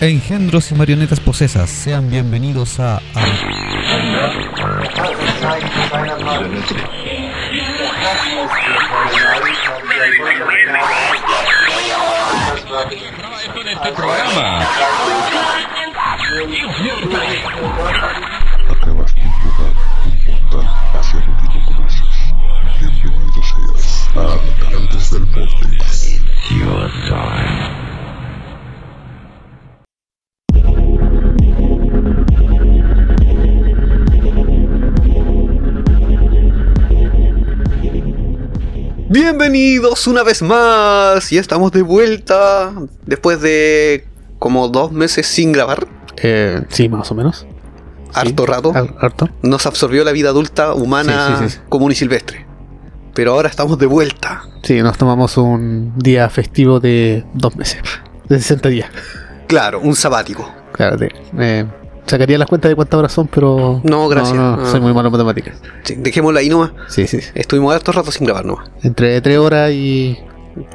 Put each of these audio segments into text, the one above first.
Engendros y marionetas posesas, sean bienvenidos a... este programa. Acabas de invocar un portal hacia el último conoces. Bienvenido seas a Habitantes del Vortex. Your time. Bienvenidos una vez más. Ya estamos de vuelta después de como dos meses sin grabar. Eh, sí, más o menos. Harto rato. Har- Harto. Nos absorbió la vida adulta humana Sí, sí, sí. común y silvestre. Pero ahora estamos de vuelta. Sí, nos tomamos un día festivo de dos meses. De 60 días. Claro, un sabático. Claro, de- eh, sacaría las cuentas de cuántas horas son, pero. No, gracias. No, no, Ah. soy muy malo en matemáticas. Sí, dejémoslo ahí nomás. Sí, sí. Estuvimos harto rato sin grabar nomás. Entre 3 horas y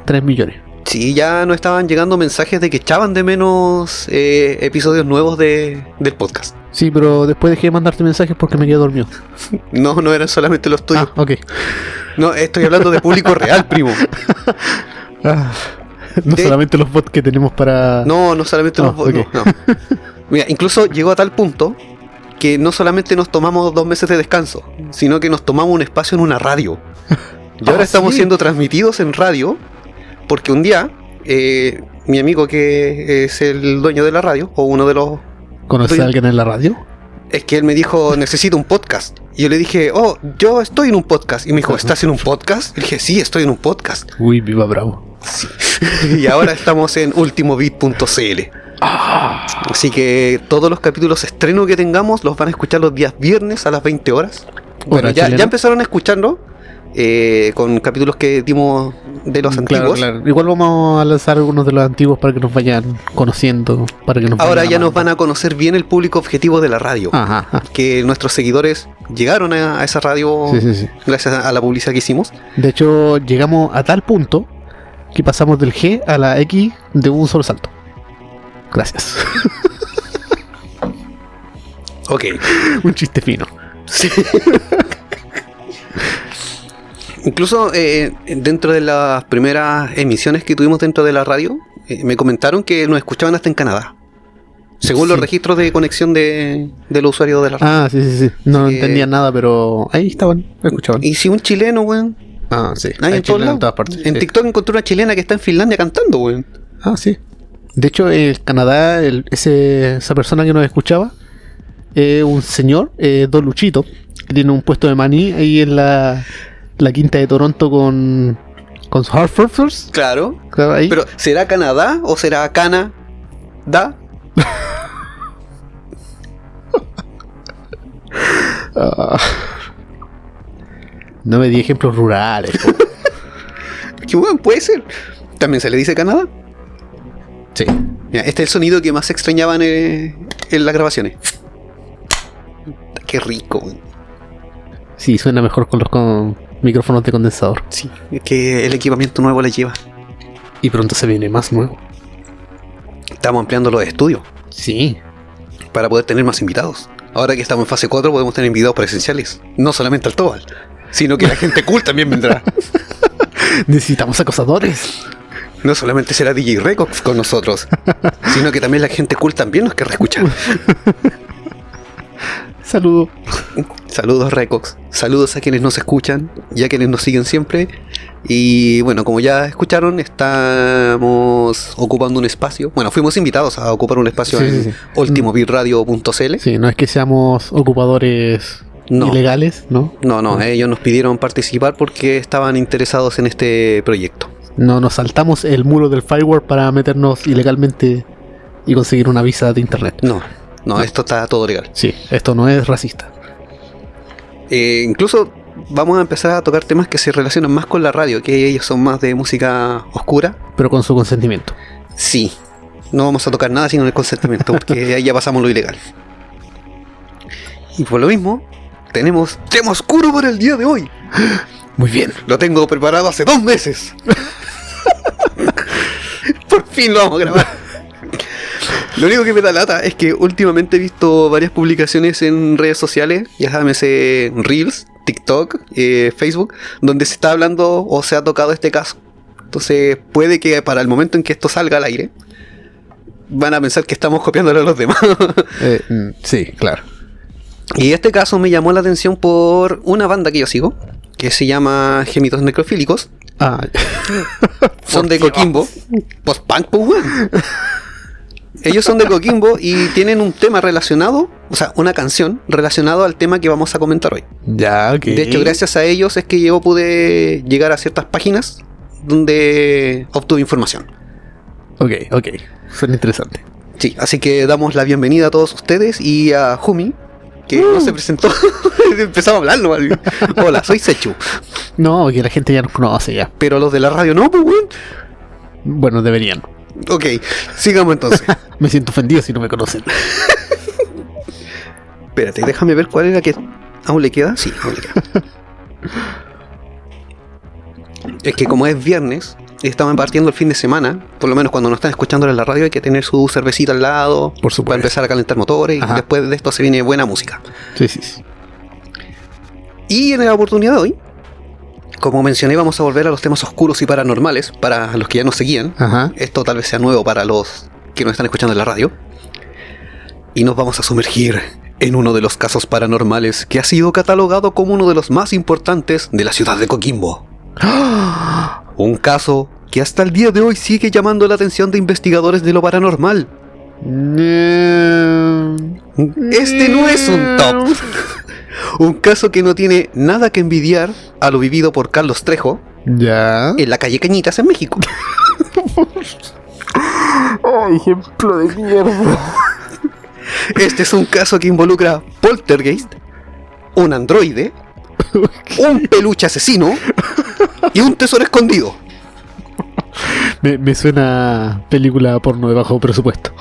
3 millones. Sí, ya no estaban llegando mensajes de que echaban de menos eh, episodios nuevos de, del podcast. Sí, pero después dejé de mandarte mensajes porque me quedé dormido. No, no eran solamente los tuyos. Ah, ok. No, estoy hablando de público real, primo. Ah, no De- solamente los bots que tenemos para. No, no solamente Ah, los ok. no, no. Mira, incluso llegó a tal punto que no solamente nos tomamos dos meses de descanso, sino que nos tomamos un espacio en una radio. Y ahora Ah, estamos sí. siendo transmitidos en radio porque un día eh, mi amigo que es el dueño de la radio, o uno de los... ¿Conoces a alguien en la radio? Es que él me dijo, necesito un podcast. Y yo le dije, oh, yo estoy en un podcast. Y me dijo, ¿estás en un podcast? Y le dije, sí, estoy en un podcast. Uy, viva bravo. y ahora estamos en Así que todos los capítulos estreno que tengamos los van a escuchar los días viernes a las 20 horas. Bueno, ya, empezaron a escucharlo eh, con capítulos que dimos de los Claro, antiguos. claro. Igual vamos a lanzar algunos de los antiguos para que nos vayan conociendo. Para que nos Ahora ya nos van a conocer bien el público objetivo de la radio. Ajá, ajá. Que nuestros seguidores llegaron a, a esa radio Sí, sí, sí. gracias a, a la publicidad que hicimos. De hecho, llegamos a tal punto que pasamos del G a la X de un solo salto. Gracias. Ok. un chiste fino. Sí. Incluso eh, dentro de las primeras emisiones que tuvimos dentro de la radio, eh, me comentaron que nos escuchaban hasta en Canadá. Según los registros de conexión de, de los usuarios de la radio. Ah, sí, sí, sí. No Sí. entendía nada, pero ahí estaban, escuchaban. Y si un chileno, weón. Ah, sí. Hay Hay en, todos chilenos lados. en todas partes. En sí. TikTok encontré una chilena que está en Finlandia cantando, weón. Ah, sí. De hecho, en Canadá, el- ese, esa persona que nos escuchaba, es un señor, eh, Don Luchito, que tiene un puesto de maní ahí en la, la quinta de Toronto con, con sus Hartforders. Claro. Claro, ahí. Pero, ¿será Canadá o será Cana? ¿Da? No me di ejemplos rurales. Que weón, puede ser. También se le dice Canadá. Sí. Mira, este es el sonido que más extrañaban eh, en las grabaciones. Qué rico. Sí, suena mejor con los con micrófonos de condensador. Sí, es que el equipamiento nuevo le lleva. Y pronto se viene más nuevo. Estamos ampliando los estudios Sí. para poder tener más invitados. Ahora que estamos en fase 4 podemos tener invitados presenciales. No solamente al Tobal, sino que la gente cool también vendrá. Necesitamos acosadores. No solamente será DJ Records con nosotros, sino que también la gente cool también nos querrá escuchar. Saludos. Saludos Records, saludos a quienes nos escuchan y a quienes nos siguen siempre. Y bueno, como ya escucharon, estamos ocupando un espacio. Bueno, fuimos invitados a ocupar un espacio Sí, en sí, sí. ultimobitradio.cl. Sí, no es que seamos ocupadores No. ilegales, ¿no? No, no, ellos nos pidieron participar porque estaban interesados en este proyecto. No nos saltamos el muro del firewall para meternos ilegalmente y conseguir una visa de internet. No, no, esto está todo legal. Sí, esto no es racista. Eh, incluso vamos a empezar a tocar temas que se relacionan más con la radio, que ellos son más de música oscura. Pero con su consentimiento. Sí, no vamos a tocar nada sin el consentimiento, porque ahí ya pasamos lo ilegal. Y por lo mismo, tenemos tema oscuro para el día de hoy. Muy bien. Lo tengo preparado hace dos meses. Por fin lo vamos a grabar. Lo único que me da lata es que últimamente he visto varias publicaciones en redes sociales, ya llámese Reels, TikTok, eh, Facebook, donde se está hablando o se ha tocado este caso. Entonces puede que para el momento en que esto salga al aire, van a pensar que estamos copiándolo a los demás. Eh, mm, sí, claro. y este caso me llamó la atención por una banda que yo sigo, que se llama Gemitos Necrofílicos. Ah, Son de Coquimbo. Post-punk, pues, weón. Ellos son de Coquimbo y tienen un tema relacionado, o sea, una canción relacionado al tema que vamos a comentar hoy. ya, ok. De hecho, gracias a ellos es que yo pude llegar a ciertas páginas donde obtuve información. Ok, ok. Suena interesante. Sí, así que damos la bienvenida a todos ustedes y a Jumi, que no se presentó. Empezamos a hablar nomás. Hola, soy Sechu. No, que la gente ya nos conoce ya. Pero los de la radio no, pues, weón. Bueno, deberían. Ok, sigamos entonces. Me siento ofendido si no me conocen. Espérate, déjame ver cuál era que aún le queda. Sí, aún le queda. Es que como es viernes, y estamos partiendo el fin de semana, por lo menos cuando nos están escuchando en la radio hay que tener su cervecita al lado, Por supuesto. para empezar a calentar motores Ajá. y después de esto se viene buena música. Sí, sí, sí. Y en la oportunidad de hoy, como mencioné, vamos a volver a los temas oscuros y paranormales para los que ya nos seguían. Ajá. Esto tal vez sea nuevo para los que nos están escuchando en la radio. Y nos vamos a sumergir en uno de los casos paranormales que ha sido catalogado como uno de los más importantes de la ciudad de Coquimbo. Un caso que hasta el día de hoy sigue llamando la atención de investigadores de lo paranormal. Este no es un top. Un caso que no tiene nada que envidiar a lo vivido por Carlos Trejo Ya. en la calle Cañitas en México. Ay, ejemplo de mierda. Este es un caso que involucra poltergeist, un androide, un peluche asesino y un tesoro escondido. Me, me suena película porno de bajo presupuesto.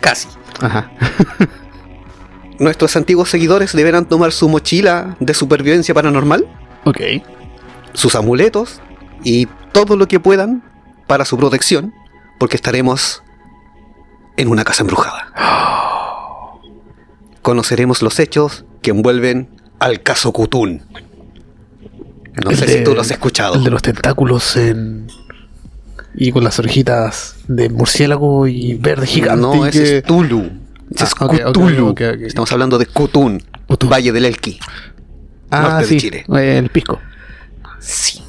Casi. Ajá. Nuestros antiguos seguidores deberán tomar su mochila de supervivencia paranormal, Ok. sus amuletos y todo lo que puedan para su protección, porque estaremos en una casa embrujada. Conoceremos los hechos que envuelven al caso Cutún. No El sé de- si tú lo has escuchado. El de los tentáculos en. Y con las orejitas de murciélago y verde gigante. No, ese que- es Tulu. Ese es Ah, ok, ok, Cthulhu. ok, ok. Estamos hablando de Cutún, Cthulhu. Valle del Elqui. Ah, norte de sí. Chile. El pisco. Sí.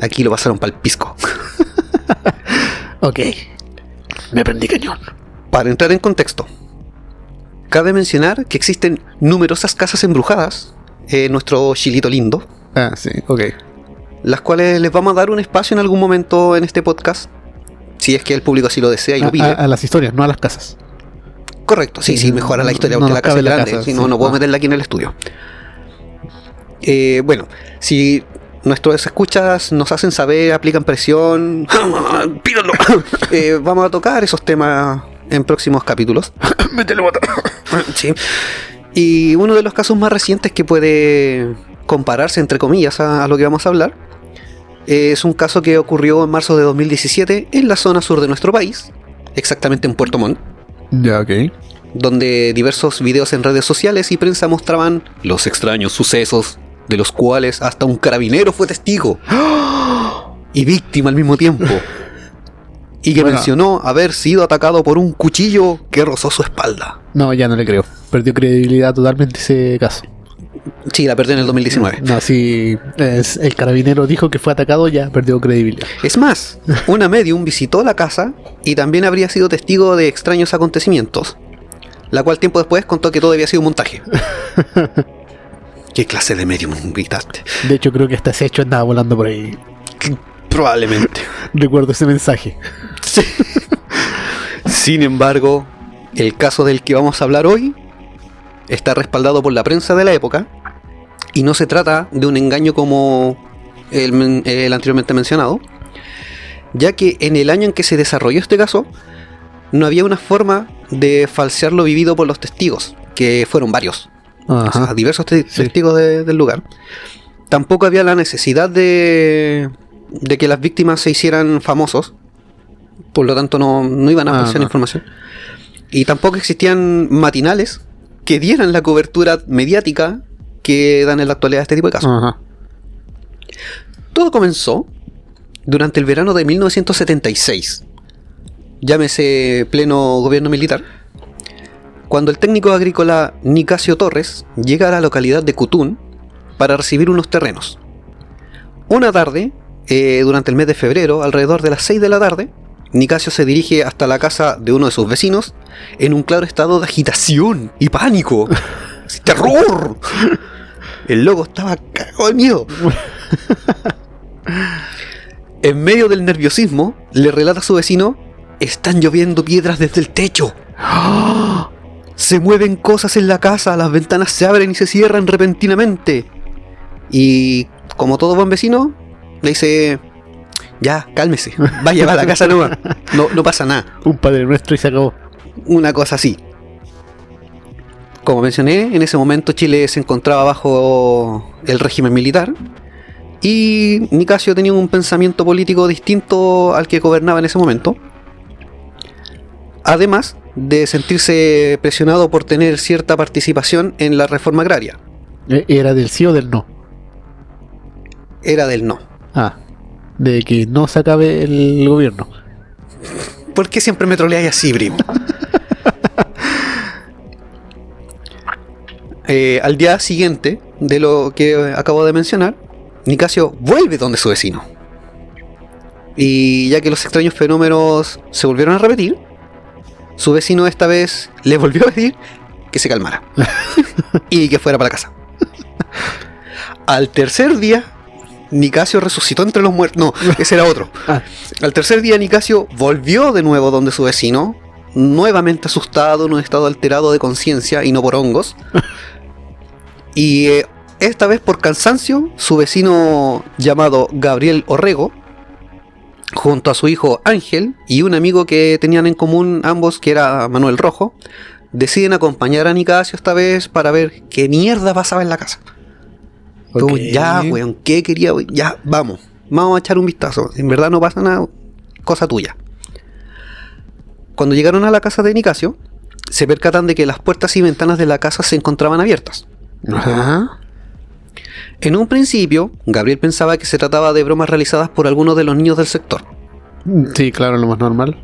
Aquí lo pasaron para el pisco. Ok. Me prendí cañón. Para entrar en contexto, cabe mencionar que existen numerosas casas embrujadas en nuestro chilito lindo, Ah, sí, ok. las cuales les vamos a dar un espacio en algún momento en este podcast, si es que el público así lo desea y A, lo pide. a- a las historias, no a las casas. Correcto, sí, Sí, sí, mejora la historia no porque la casa es grande, casa, si no, sí. no puedo Ah. meterla aquí en el estudio. Eh, bueno, si nuestros escuchas nos hacen saber, aplican presión, pídanlo. Eh, vamos a tocar esos temas en próximos capítulos. Sí. Y uno de los casos más recientes que puede compararse, entre comillas, a, a lo que vamos a hablar, es un caso que ocurrió en marzo de 2017 en la zona sur de nuestro país, exactamente en Puerto Montt, Ya, ok. donde diversos videos en redes sociales y prensa mostraban los extraños sucesos, de los cuales hasta un carabinero fue testigo y víctima al mismo tiempo. Y que Bueno. mencionó haber sido atacado por un cuchillo que rozó su espalda. No, ya no le creo. Perdió credibilidad totalmente ese caso. Sí, la perdió en el 2019. No, si es- el carabinero dijo que fue atacado, ya perdió credibilidad. Es más, una medium visitó la casa y también habría sido testigo de extraños acontecimientos, la cual tiempo después contó que todo había sido un montaje. ¿Qué clase de medium invitaste? De hecho, creo que hasta ese hecho andaba volando por ahí. Probablemente. Recuerdo ese mensaje. Sí. Sin embargo, el caso del que vamos a hablar hoy está respaldado por la prensa de la época y no se trata de un engaño como el, men- el anteriormente mencionado, ya que en el año en que se desarrolló este caso no había una forma de falsear lo vivido por los testigos, que fueron varios, o sea, Ajá. diversos te- Sí. testigos de- del lugar. Tampoco había la necesidad de, de que las víctimas se hicieran famosos Por lo tanto, no, no iban a Ah, no. información. Y tampoco existían matinales que dieran la cobertura mediática que dan en la actualidad este tipo de casos. Ajá. Todo comenzó durante el verano de 1976. Llámese pleno gobierno militar. Cuando el técnico agrícola Nicasio Torres llega a la localidad de Cutún para recibir unos terrenos. Una tarde, eh, durante el mes de febrero, alrededor de las 6 de la tarde, Nicasio se dirige hasta la casa de uno de sus vecinos en un claro estado de agitación y pánico. ¡Terror! El loco estaba cagado de miedo. En medio del nerviosismo, le relata a su vecino, están lloviendo piedras desde el techo. Se mueven cosas en la casa, las ventanas se abren y se cierran repentinamente. Y como todo buen vecino, le dice, ya, cálmese, vaya va a la casa nueva, no, no pasa nada. Un padre nuestro y se acabó. Una cosa así. Como mencioné, en ese momento Chile se encontraba bajo el régimen militar y Nicasio tenía un pensamiento político distinto al que gobernaba en ese momento. Además de sentirse presionado por tener cierta participación en la reforma agraria. Eh, ¿Era del sí o del no? Era del no. Ah, de que no se acabe el gobierno. ¿Por qué siempre me troleáis así, Brim? Eh, al día siguiente de lo que acabo de mencionar, Nicasio vuelve donde su vecino. Y ya que los extraños fenómenos se volvieron a repetir, su vecino esta vez le volvió a pedir que se calmara y que fuera para casa. Al tercer día, Nicasio resucitó entre los muertos. No, ese era otro. Ah. Al tercer día, Nicasio volvió de nuevo donde su vecino, nuevamente asustado, en un estado alterado de conciencia y no por hongos. y eh, esta vez por cansancio, su vecino llamado Gabriel Orrego, junto a su hijo Ángel y un amigo que tenían en común ambos, que era Manuel Rojo, deciden acompañar a Nicasio esta vez para ver qué mierda pasaba en la casa. Ya, weón, ¿qué quería? weón? Ya, vamos, vamos a echar un vistazo. En verdad no pasa nada, cosa tuya. Cuando llegaron a la casa de Nicasio, se percatan de que las puertas y ventanas de la casa se encontraban abiertas. Ajá. En un principio, Gabriel pensaba que se trataba de bromas realizadas por algunos de los niños del sector, Sí, claro, lo más normal.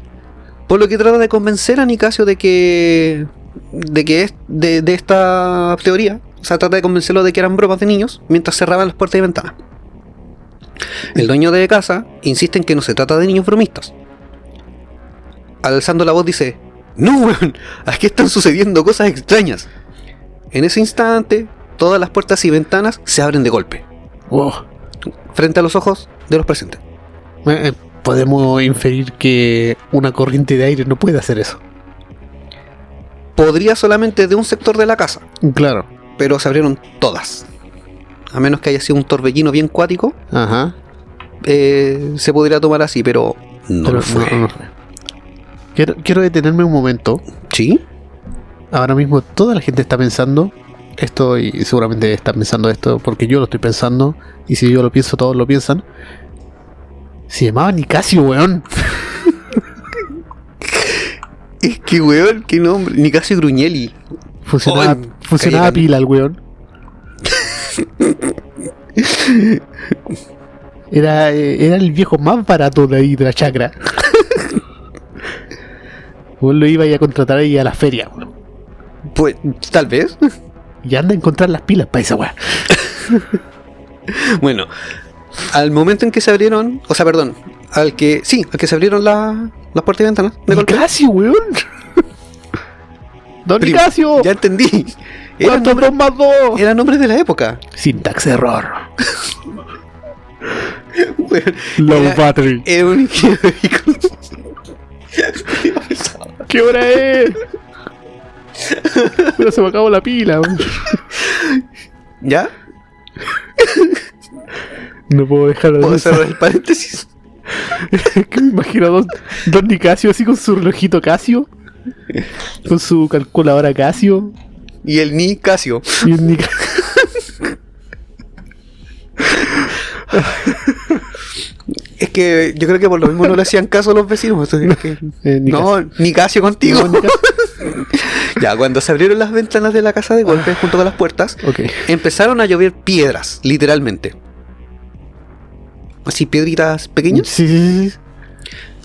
por lo que trata de convencer a Nicasio de que de que es de, de esta teoría, o sea, trata de convencerlo de que eran bromas de niños mientras cerraban las puertas y ventanas. El dueño de casa insiste en que no se trata de niños bromistas. Alzando la voz dice, no, weón, aquí están sucediendo cosas extrañas. En ese instante, todas las puertas y ventanas se abren de golpe, Wow. frente a los ojos de los presentes. Eh, eh, podemos inferir que una corriente de aire no puede hacer eso. Podría solamente de un sector de la casa, Claro. Pero se abrieron todas. A menos que haya sido un torbellino bien cuático, Ajá. eh, se podría tomar así, pero no Pero lo fue. no- no fue. Quiero, quiero detenerme un momento. ¿Sí? Ahora mismo toda la gente está pensando esto y seguramente está pensando esto porque yo lo estoy pensando y si yo lo pienso todos lo piensan. Se llamaba Nicasio, weón. Es que, weón, qué nombre. Nicasio Gruñelli. Funcionaba, funcionaba pila el weón. Era, eh, era el viejo más barato de ahí de la chacra. Vos lo iba a ir a contratar ahí a la feria, weón. Pues, tal vez. Y anda a encontrar las pilas para esa weá. Bueno, al momento en que se abrieron, o sea, perdón, al que, sí, al que se abrieron la- las puertas y ventanas, de golpe. Nicasio, weón. Don Primo, Nicasio. Ya entendí. Eran ¿Cuántos nombres, dos más dos? eran nombres de la época. Syntax error. Weón, Low era- battery. Era un ingeniero de vehículos. ¿Qué hora es? Pero se me acabó la pila. ¿Ya? No puedo dejar de ¿Puedo cerrar el paréntesis? que me imagino a don, don Nicasio así con su relojito Casio. Con su calculadora Casio. Y el Nicasio. Y un Nica- Es que yo creo que por lo mismo no le hacían caso a los vecinos. que- Eh, ni no, ni Casio contigo. No, ni ya, cuando se abrieron las ventanas de la casa de golpe junto con las puertas, empezaron a llover piedras, literalmente. Así, piedritas pequeñas. Sí, sí, sí.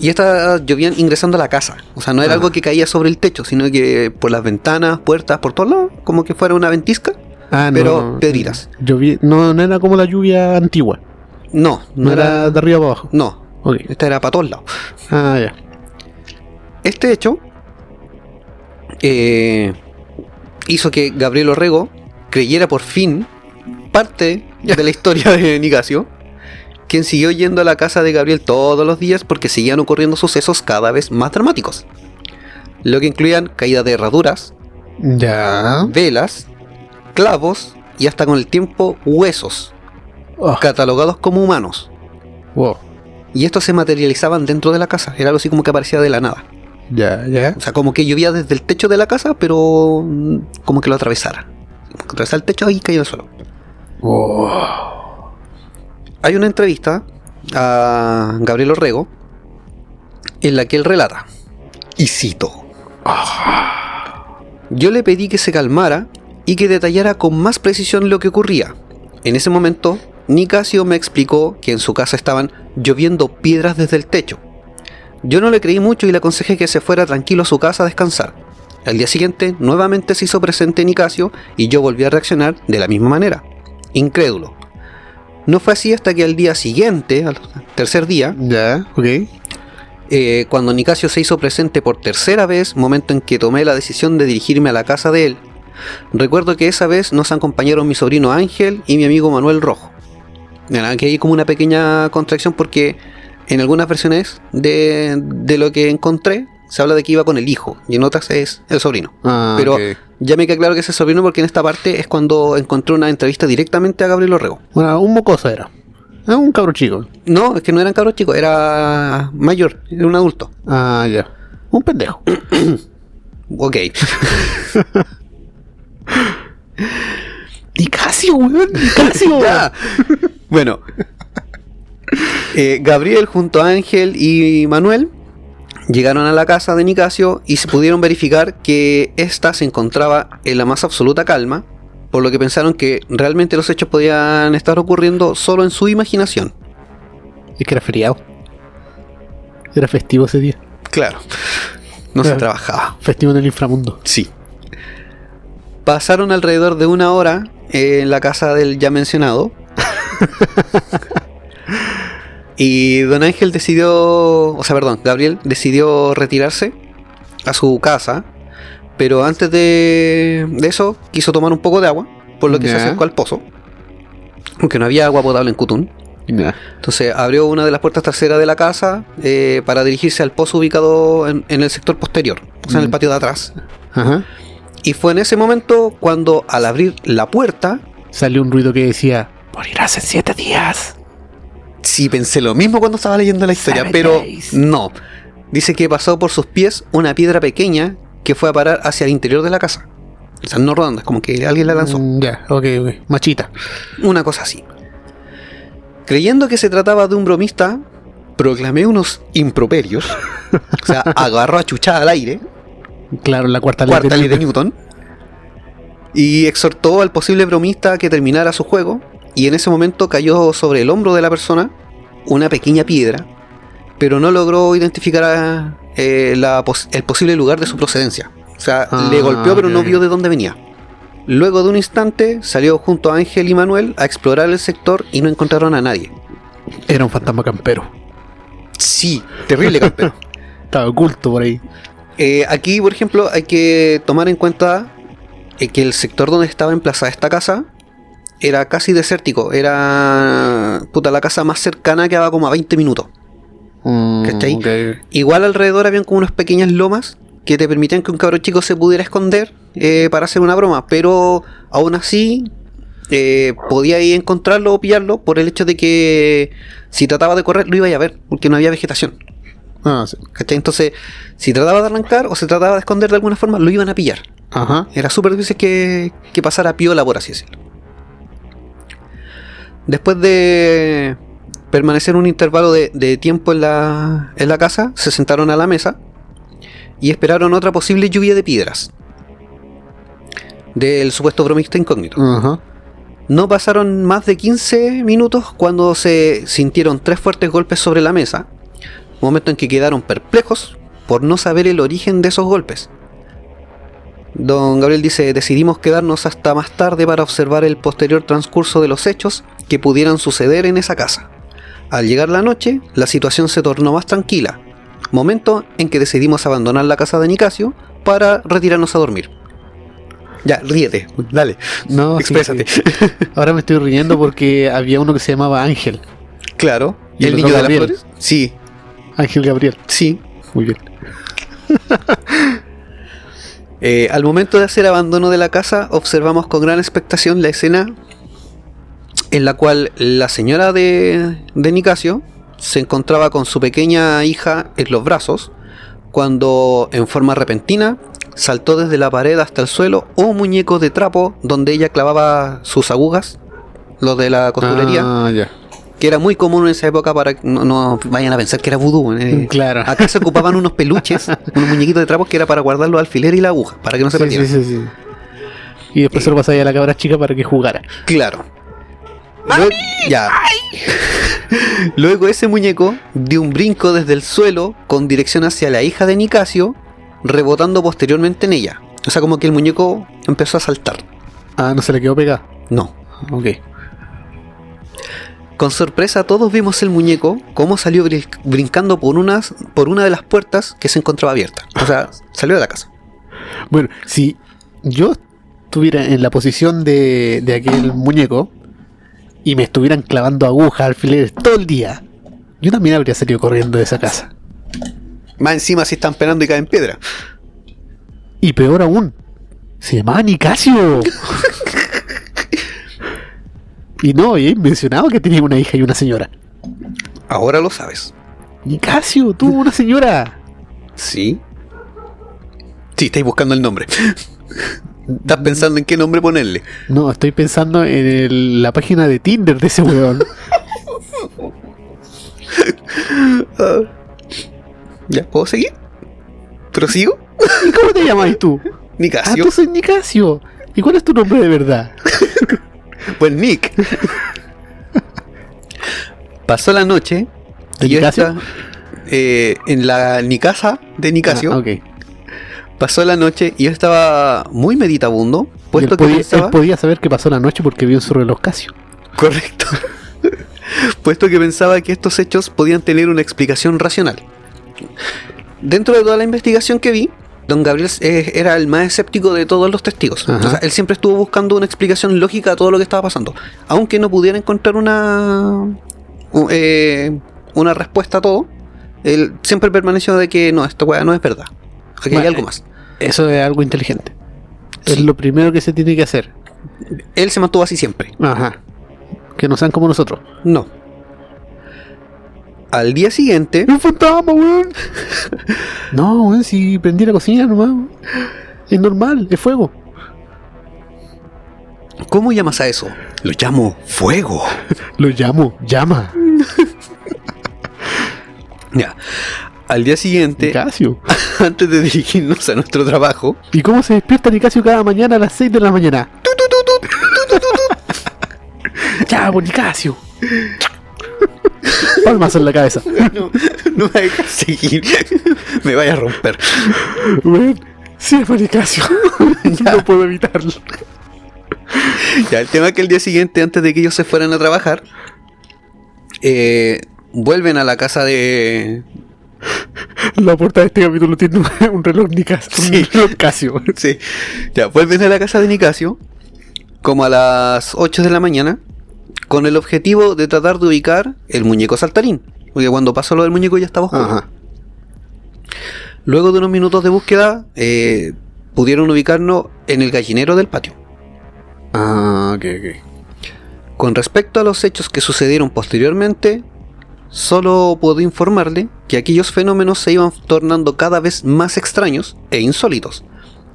Y estas llovían ingresando a la casa. O sea, no era Ah. algo que caía sobre el techo, sino que por las ventanas, puertas, por todos lados, como que fuera una ventisca. Ah, Pero piedritas. Lloví- no, no era como la lluvia antigua. No, No, era de arriba para abajo. No, esta era para todos lados. Ah, ya. Este hecho eh, hizo que Gabriel Orrego creyera por fin parte de la historia de Nicasio, quien siguió yendo a la casa de Gabriel todos los días porque seguían ocurriendo sucesos cada vez más dramáticos. Lo que incluían caída de herraduras, Ya. velas, clavos y hasta con el tiempo huesos, Oh, catalogados como humanos. wow. Y estos se materializaban dentro de la casa, era algo así como que aparecía de la nada. Ya, ya. O sea, como que llovía desde el techo de la casa, pero mm, como que lo atravesara. Atravesara el techo y caía al suelo. Oh. Hay una entrevista a Gabriel Orrego en la que él relata, y cito, yo le pedí que se calmara y que detallara con más precisión lo que ocurría. En ese momento, Nicasio me explicó que en su casa estaban lloviendo piedras desde el techo. Yo no le creí mucho y le aconsejé que se fuera tranquilo a su casa a descansar. Al día siguiente, nuevamente se hizo presente Nicasio y yo volví a reaccionar de la misma manera, incrédulo. No fue así hasta que al día siguiente, al tercer día, Ya, ok. eh, cuando Nicasio se hizo presente por tercera vez, momento en que tomé la decisión de dirigirme a la casa de él, recuerdo que esa vez nos acompañaron mi sobrino Ángel y mi amigo Manuel Rojo. Aquí hay como una pequeña contracción porque en algunas versiones de, de lo que encontré se habla de que iba con el hijo y en otras es el sobrino. Ah, Pero ya me queda claro que es el sobrino porque en esta parte es cuando encontré una entrevista directamente a Gabriel Orrego. Bueno, un mocoso era. Ah, un cabro chico. No, es que no eran cabros chicos, era mayor, era un adulto. Ah, ya. Un pendejo. Ok. Nicasio, weón. Nicasio. Bueno. Eh, Gabriel junto a Ángel y Manuel llegaron a la casa de Nicasio y se pudieron verificar que ésta se encontraba en la más absoluta calma, por lo que pensaron que realmente los hechos podían estar ocurriendo solo en su imaginación. Es que era feriado. Era festivo ese día. Claro. No se trabajaba. Festivo en el inframundo. Sí. Pasaron alrededor de una hora en la casa del ya mencionado. y don Ángel decidió, o sea, perdón, Gabriel decidió retirarse a su casa, pero antes de, de eso quiso tomar un poco de agua, por lo que se acercó al pozo, aunque no había agua potable en Cutún. Entonces abrió una de las puertas traseras de la casa eh, para dirigirse al pozo ubicado en, en el sector posterior, o sea, en el Mm. patio de atrás. Ajá. Y fue en ese momento cuando al abrir la puerta, Salió un ruido que decía: Morirás en siete días. Sí pensé lo mismo cuando estaba leyendo la historia, pero no. Dice que pasó por sus pies una piedra pequeña que fue a parar hacia el interior de la casa. O sea, no redonda, es como que alguien la lanzó. Mm, ya, ok, ok. Machita. Una cosa así. Creyendo que se trataba de un bromista, proclamé unos improperios. o sea, agarró a chuchada al aire, Claro, la cuarta, cuarta ley de Newton. Newton, y exhortó al posible bromista a que terminara su juego, y en ese momento cayó sobre el hombro de la persona una pequeña piedra, pero no logró identificar a, eh, la pos- el posible lugar de su procedencia. O sea, Ah, le golpeó pero no vio de dónde venía. Luego de un instante salió junto a Ángel y Manuel a explorar el sector y no encontraron a nadie. Era un fantasma campero. Sí, terrible campero. Estaba oculto por ahí. Eh, aquí, por ejemplo, hay que tomar en cuenta eh, que el sector donde estaba emplazada esta casa era casi desértico. Era puta, la casa más cercana quedaba como a 20 minutos. Mm, ¿Cachai? ok. Igual alrededor habían como unas pequeñas lomas que te permitían que un cabro chico se pudiera esconder eh, para hacer una broma, pero aún así eh, podía ir encontrarlo o pillarlo por el hecho de que si trataba de correr lo iba a ver, porque no había vegetación. Ah, sí. ¿cachai? Entonces, si trataba de arrancar o se trataba de esconder de alguna forma, lo iban a pillar. Ajá. Era súper difícil que, que pasara piola, por así decirlo. Después de permanecer un intervalo de, de tiempo en la, en la casa, se sentaron a la mesa y esperaron otra posible lluvia de piedras del supuesto bromista incógnito. No pasaron más de 15 minutos cuando se sintieron tres fuertes golpes sobre la mesa, momento en que quedaron perplejos por no saber el origen de esos golpes. Don Gabriel dice, decidimos quedarnos hasta más tarde para observar el posterior transcurso de los hechos que pudieran suceder en esa casa. Al llegar la noche, la situación se tornó más tranquila, momento en que decidimos abandonar la casa de Nicasio para retirarnos a dormir. Ya, ríete, dale, No, sí, exprésate. sí. Ahora me estoy riendo porque había uno que se llamaba Ángel. Claro. ¿Y ¿Y el el niño de las flores? Sí, Ángel Gabriel. sí. Muy bien. Eh, al momento de hacer abandono de la casa, observamos con gran expectación la escena en la cual la señora de, de Nicasio se encontraba con su pequeña hija en los brazos, cuando en forma repentina saltó desde la pared hasta el suelo un muñeco de trapo donde ella clavaba sus agujas, los de la costurería. Ah. Que era muy común en esa época para que no, no vayan a pensar que era vudú. eh. Claro. Acá se ocupaban unos peluches, unos muñequitos de trapos que era para guardar los alfileres y la aguja, para que no se Sí, perdieran. sí, sí, sí. Y después se lo pasaba a la cabra chica para que jugara. Claro. Luego, ya. Luego ese muñeco dio un brinco desde el suelo con dirección hacia la hija de Nicasio, rebotando posteriormente en ella. O sea, como que el muñeco empezó a saltar. Ah, no se le quedó pegada. No. Ok. Con sorpresa todos vimos el muñeco cómo salió brin- brincando por, unas, por una de las puertas que se encontraba abierta. O sea, salió de la casa. Bueno, si yo estuviera en la posición de, de aquel muñeco y me estuvieran clavando agujas, alfileres todo el día, yo también habría salido corriendo de esa casa. Más encima si están penando y caen piedra. Y peor aún, se llamaba Nicasio. y no, y he mencionado que tenía una hija y una señora. Ahora lo sabes. Nicasio, tuvo una señora. ¿Sí? Sí, estáis buscando el nombre. Estás pensando en qué nombre ponerle. No, estoy pensando en el- la página de Tinder de ese weón. ¿Ya puedo seguir? ¿Prosigo? ¿Y cómo te llamáis tú? Ah, Nicasio. tú soy Nicasio. ¿Y cuál es tu nombre de verdad? Pues Nick. Pasó la noche. ¿De y yo estaba, eh, en la Nicasa de Nicasio. Ah. Pasó la noche y yo estaba muy meditabundo. Puesto él, que podía, pensaba. él podía saber que pasó la noche porque vio en su reloj Casio. Correcto. Puesto que pensaba que estos hechos podían tener una explicación racional. Dentro de toda la investigación que vi, don Gabriel eh, era el más escéptico de todos los testigos. Ajá. O sea, él siempre estuvo buscando una explicación lógica a todo lo que estaba pasando. Aunque no pudiera encontrar una, eh, una respuesta a todo, él siempre permaneció de que no, esta weá no es verdad. Aquí hay algo más. Eso es algo inteligente. Es lo primero que se tiene que hacer. Él se mantuvo así siempre. Ajá. Que no sean como nosotros. No. Al día siguiente, ¡Un fantasma, weón! no, weón, si prendí la cocina nomás. Es normal, es fuego. ¿cómo llamas a eso? Lo llamo fuego. Lo llamo, llama. Ya. Al día siguiente, Nicasio. antes de dirigirnos a nuestro trabajo, ¿Y cómo se despierta Nicasio cada mañana a las 6 de la mañana? ¡Ya, pues, Nicasio! Palmas en la cabeza. no, no me dejas seguir, me vaya a romper. Weón, sí es Nicasio. no puedo evitarlo. Ya, el tema es que el día siguiente, antes de que ellos se fueran a trabajar, eh, vuelven a la casa de. La puerta de este capítulo tiene un- un reloj Nicasio. Sí. Un reloj Casio. Sí, ya, vuelven a la casa de Nicasio, como a las 8 de la mañana, con el objetivo de tratar de ubicar el muñeco saltarín. Porque cuando pasó lo del muñeco ya estaba oscuro. Ajá. Luego de unos minutos de búsqueda, eh, pudieron ubicarnos en el gallinero del patio. Ah, ok, ok. Con respecto a los hechos que sucedieron posteriormente, solo puedo informarle que aquellos fenómenos se iban tornando cada vez más extraños e insólitos,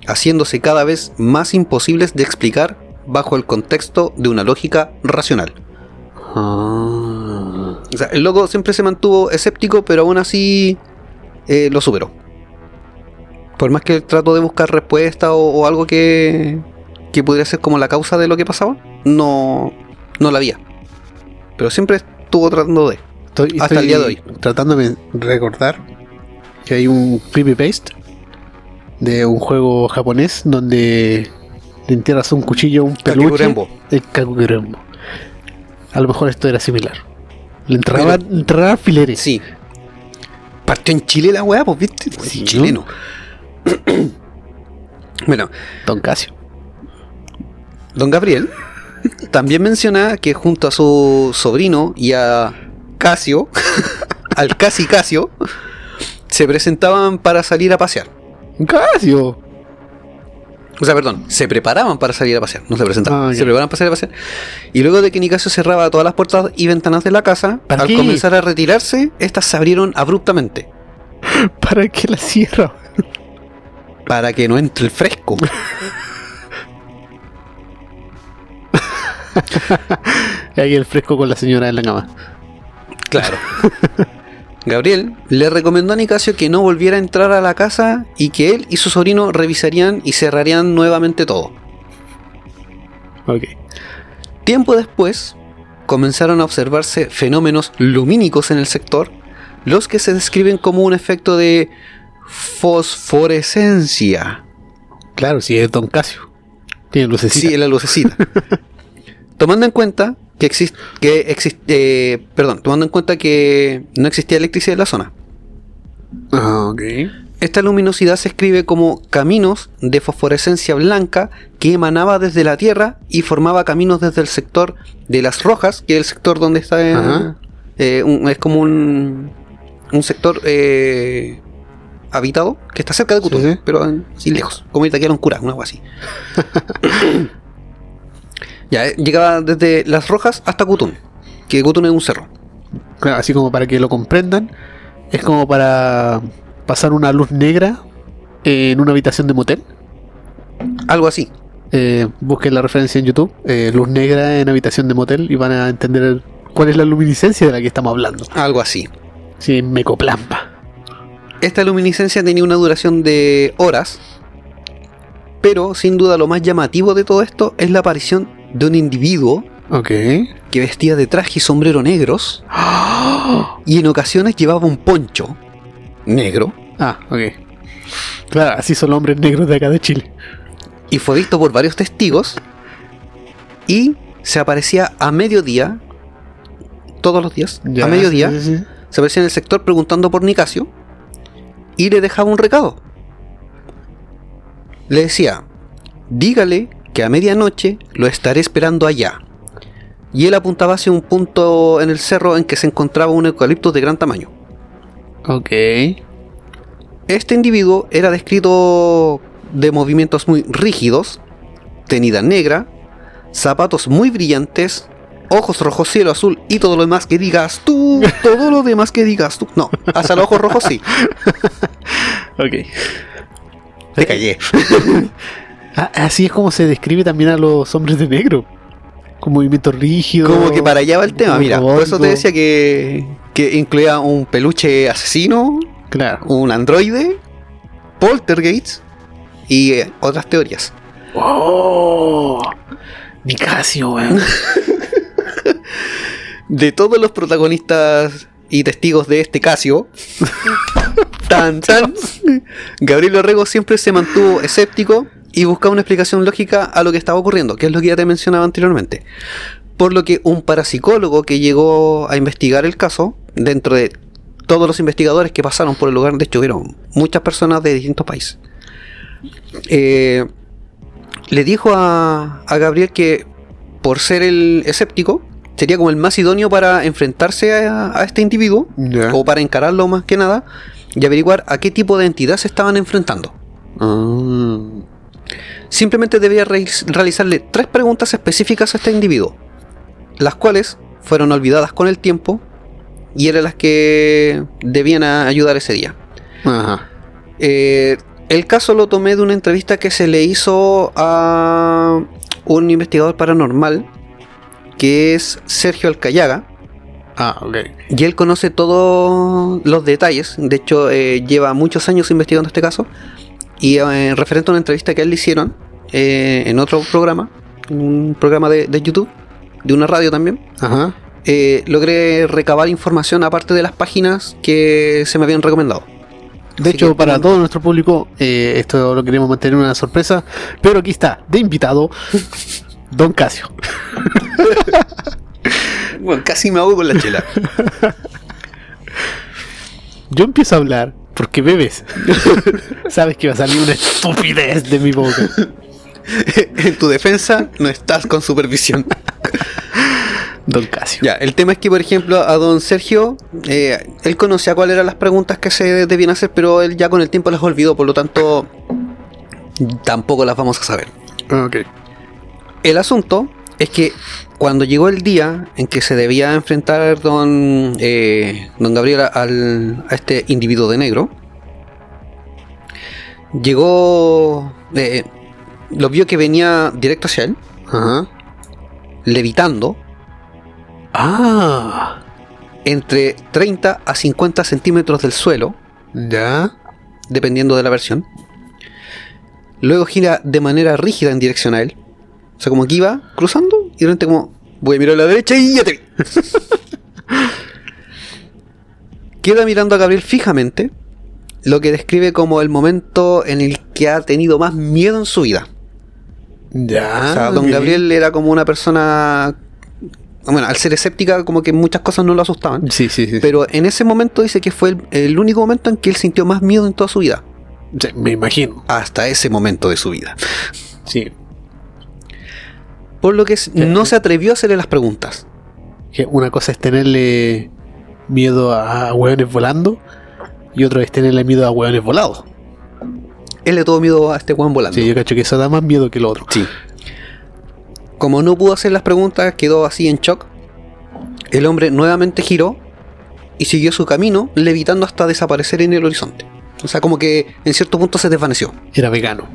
haciéndose cada vez más imposibles de explicar bajo el contexto de una lógica racional. Ah. O sea, el loco siempre se mantuvo escéptico, pero aún así eh, lo superó. Por más que trató de buscar respuesta o, o algo que, que pudiera ser como la causa de lo que pasaba, no, no la había. Pero siempre estuvo tratando de. Estoy, Hasta estoy el día de hoy. Tratando de recordar que hay un creepypaste de un juego japonés donde le entierras un cuchillo a un peluche. Kakekurembo. El Kakekurembo. A lo mejor esto era similar. Le enterraba, le enterraba alfileres. Sí. Partió en Chile la weá, pues viste. Sí, ¿no? Chileno. bueno, Don Casio. Don Gabriel también menciona que junto a su sobrino y a Casio, al casi Casio, se presentaban para salir a pasear. Casio. O sea, perdón, se preparaban para salir a pasear, no se presentaban, Ah, se preparaban para salir a pasear. Y luego de que Nicasio cerraba todas las puertas y ventanas de la casa, ¿Para al qué? comenzar a retirarse, estas se abrieron abruptamente ¿Para qué la cierra? para que no entre el fresco. Ahí el fresco con la señora en la cama. Claro. Gabriel le recomendó a Nicasio que no volviera a entrar a la casa y que él y su sobrino revisarían y cerrarían nuevamente todo. Ok. Tiempo después, comenzaron a observarse fenómenos lumínicos en el sector, los que se describen como un efecto de fosforescencia. Claro, si es Don Casio. Tiene lucecita. Sí, la lucecita. tomando en cuenta que existe, que existe, perdón, tomando en cuenta que no existía electricidad en la zona. Ah, ok. Esta luminosidad se escribe como caminos de fosforescencia blanca que emanaba desde la Tierra y formaba caminos desde el sector de las rojas, que es el sector donde está eh, Ajá. eh, un- es como un, un sector eh, habitado que está cerca de Cutún, Sí, sí. pero en- sí lejos, como ahorita quiero un cura, una agua así. ya, eh, llegaba desde las rojas hasta Cutún, que Cutún es un cerro. Claro, así como para que lo comprendan, es como para pasar una luz negra en una habitación de motel. Algo así. Eh, busquen la referencia en YouTube, eh, luz negra en habitación de motel y van a entender cuál es la luminiscencia de la que estamos hablando. Algo así. Sí, mecoplampa. Esta luminiscencia tenía una duración de horas, pero sin duda lo más llamativo de todo esto es la aparición de un individuo que vestía de traje y sombrero negros y en ocasiones llevaba un poncho negro Ah, ok. Claro, así son los hombres negros de acá de Chile. y fue visto por varios testigos y se aparecía a mediodía, todos los días, Ya, a mediodía, sí, sí, sí. se aparecía en el sector preguntando por Nicasio y le dejaba un recado. Le decía, dígale que a medianoche lo estaré esperando allá. Y él apuntaba hacia un punto en el cerro en que se encontraba un eucalipto de gran tamaño. Ok. Este individuo era descrito de movimientos muy rígidos, tenida negra, zapatos muy brillantes, ojos rojos, cielo azul y todo lo demás que digas tú, todo lo demás que digas tú. No, hasta los ojos rojos sí. Ok. Te callé. Ah, así es como se describe también a los hombres de negro. Con movimiento rígido. Como que para allá va el tema, mira. Por eso te decía que, que incluía un peluche asesino, Claro. un androide, poltergeist y eh, otras teorías. ¡Oh! Nicasio, weón. De todos los protagonistas y testigos de este Casio, tan tan, Gabriel Orrego siempre se mantuvo escéptico y buscaba una explicación lógica a lo que estaba ocurriendo, que es lo que ya te mencionaba anteriormente. Por lo que un parapsicólogo que llegó a investigar el caso, dentro de todos los investigadores que pasaron por el lugar, de hecho muchas personas de distintos países, eh, le dijo a, a Gabriel que por ser el escéptico, sería como el más idóneo para enfrentarse a, a este individuo, o para encararlo más que nada, y averiguar a qué tipo de entidad se estaban enfrentando. Ah. Simplemente debía re- realizarle tres preguntas específicas a este individuo, las cuales fueron olvidadas con el tiempo y eran las que debían ayudar ese día. Ajá. Eh, el caso lo tomé de una entrevista que se le hizo a un investigador paranormal que es Sergio Alcayaga. Ah, ok. Y él conoce todos los detalles. De hecho, eh, lleva muchos años investigando este caso. Y eh, referente a una entrevista que a él le hicieron eh, en otro programa, un programa de, de YouTube, de una radio también, Ajá. eh, logré recabar información aparte de las páginas que se me habían recomendado. De Así hecho, para todo nuestro público, eh, esto lo queremos mantener una sorpresa. Pero aquí está, de invitado, Don Casio. Bueno, casi me ahogo con la chela. Yo empiezo a hablar porque bebes. Sabes que va a salir una estupidez de mi boca. en tu defensa, no estás con supervisión. Don Casio. Ya, el tema es que, por ejemplo, a don Sergio, eh, él conocía cuáles eran las preguntas que se debían hacer, pero él ya con el tiempo las olvidó, por lo tanto, tampoco las vamos a saber. Ok. El asunto es que cuando llegó el día en que se debía enfrentar don, eh, don Gabriel al, a este individuo de negro, llegó, eh, lo vio que venía directo hacia él, Ajá. levitando Ah. entre 30 a 50 centímetros del suelo, Ya. dependiendo de la versión. Luego gira de manera rígida en dirección a él. O sea, como que iba cruzando y de repente como voy a mirar a la derecha y ya te vi. Queda mirando a Gabriel fijamente, lo que describe como el momento en el que ha tenido más miedo en su vida. Ya. o sea, don. Gabriel era como una persona... Bueno, al ser escéptica, como que muchas cosas no lo asustaban. Sí, sí, sí. Pero en ese momento dice que fue el, el único momento en que él sintió más miedo en toda su vida. Sí, me imagino. Hasta ese momento de su vida. Sí. Por lo que s- no se atrevió a hacerle las preguntas. Que una cosa es tenerle miedo a hueones volando y otra es tenerle miedo a hueones volados. Él le tuvo miedo a este Juan volando. Sí, yo cacho que eso da más miedo que el otro. Sí. Como no pudo hacer las preguntas, quedó así en shock. El hombre nuevamente giró y siguió su camino, levitando hasta desaparecer en el horizonte. O sea, como que en cierto punto se desvaneció. Era vegano.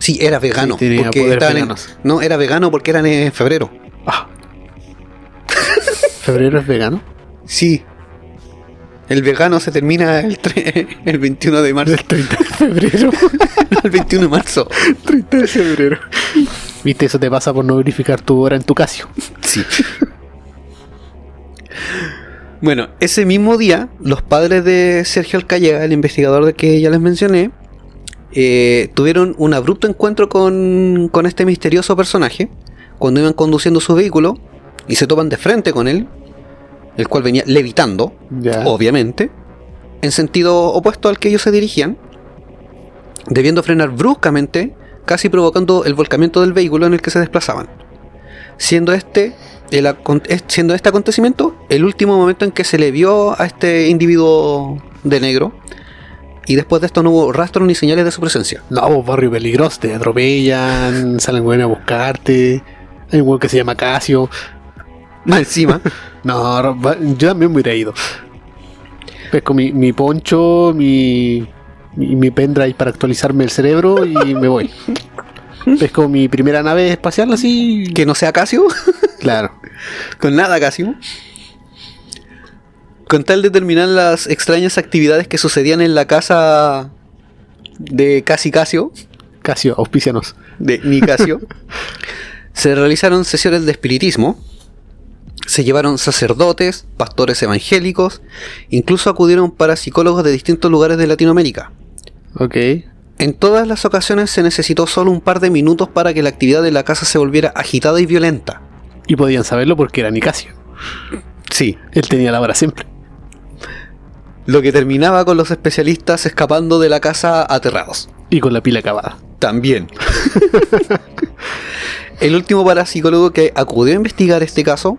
Sí, era vegano. Sí, tenía porque estaban en- no, era vegano porque eran en febrero. Ah. ¿Febrero es vegano? Sí. El vegano se termina el, tre- el 21 de marzo. El 30 de febrero. el 21 de marzo. 30 de febrero. Viste, eso te pasa por no verificar tu hora en tu Casio. Sí. Bueno, ese mismo día, los padres de Sergio Alcallega, el investigador de que ya les mencioné, eh, tuvieron un abrupto encuentro con, con este misterioso personaje cuando iban conduciendo su vehículo y se topan de frente con él, el cual venía levitando, obviamente, en sentido opuesto al que ellos se dirigían, debiendo frenar bruscamente, casi provocando el volcamiento del vehículo en el que se desplazaban. Siendo este, el siendo este acontecimiento el último momento en que se le vio a este individuo de negro, y después de esto no hubo rastro ni señales de su presencia. No, vos, barrio peligroso, te atropellan, salen güeyes a buscarte. Hay un güey que se llama Casio. Más encima, No, yo también me hubiera ido. Pesco mi, mi poncho, mi, mi, mi pendrive para actualizarme el cerebro y me voy. Pesco mi primera nave espacial así. que no sea Casio, Claro. con nada Casio. Con tal de terminar las extrañas actividades que sucedían en la casa de Casi Casio, Casio, auspicianos. de Nicasio, se realizaron sesiones de espiritismo, se llevaron sacerdotes, pastores evangélicos, incluso acudieron parapsicólogos de distintos lugares de Latinoamérica. Ok. En todas las ocasiones se necesitó solo un par de minutos para que la actividad de la casa se volviera agitada y violenta. Y podían saberlo porque era Nicasio. Sí, Él tenía la vara siempre. Lo que terminaba con los especialistas escapando de la casa aterrados. Y con la pila acabada. También. el último parapsicólogo que acudió a investigar este caso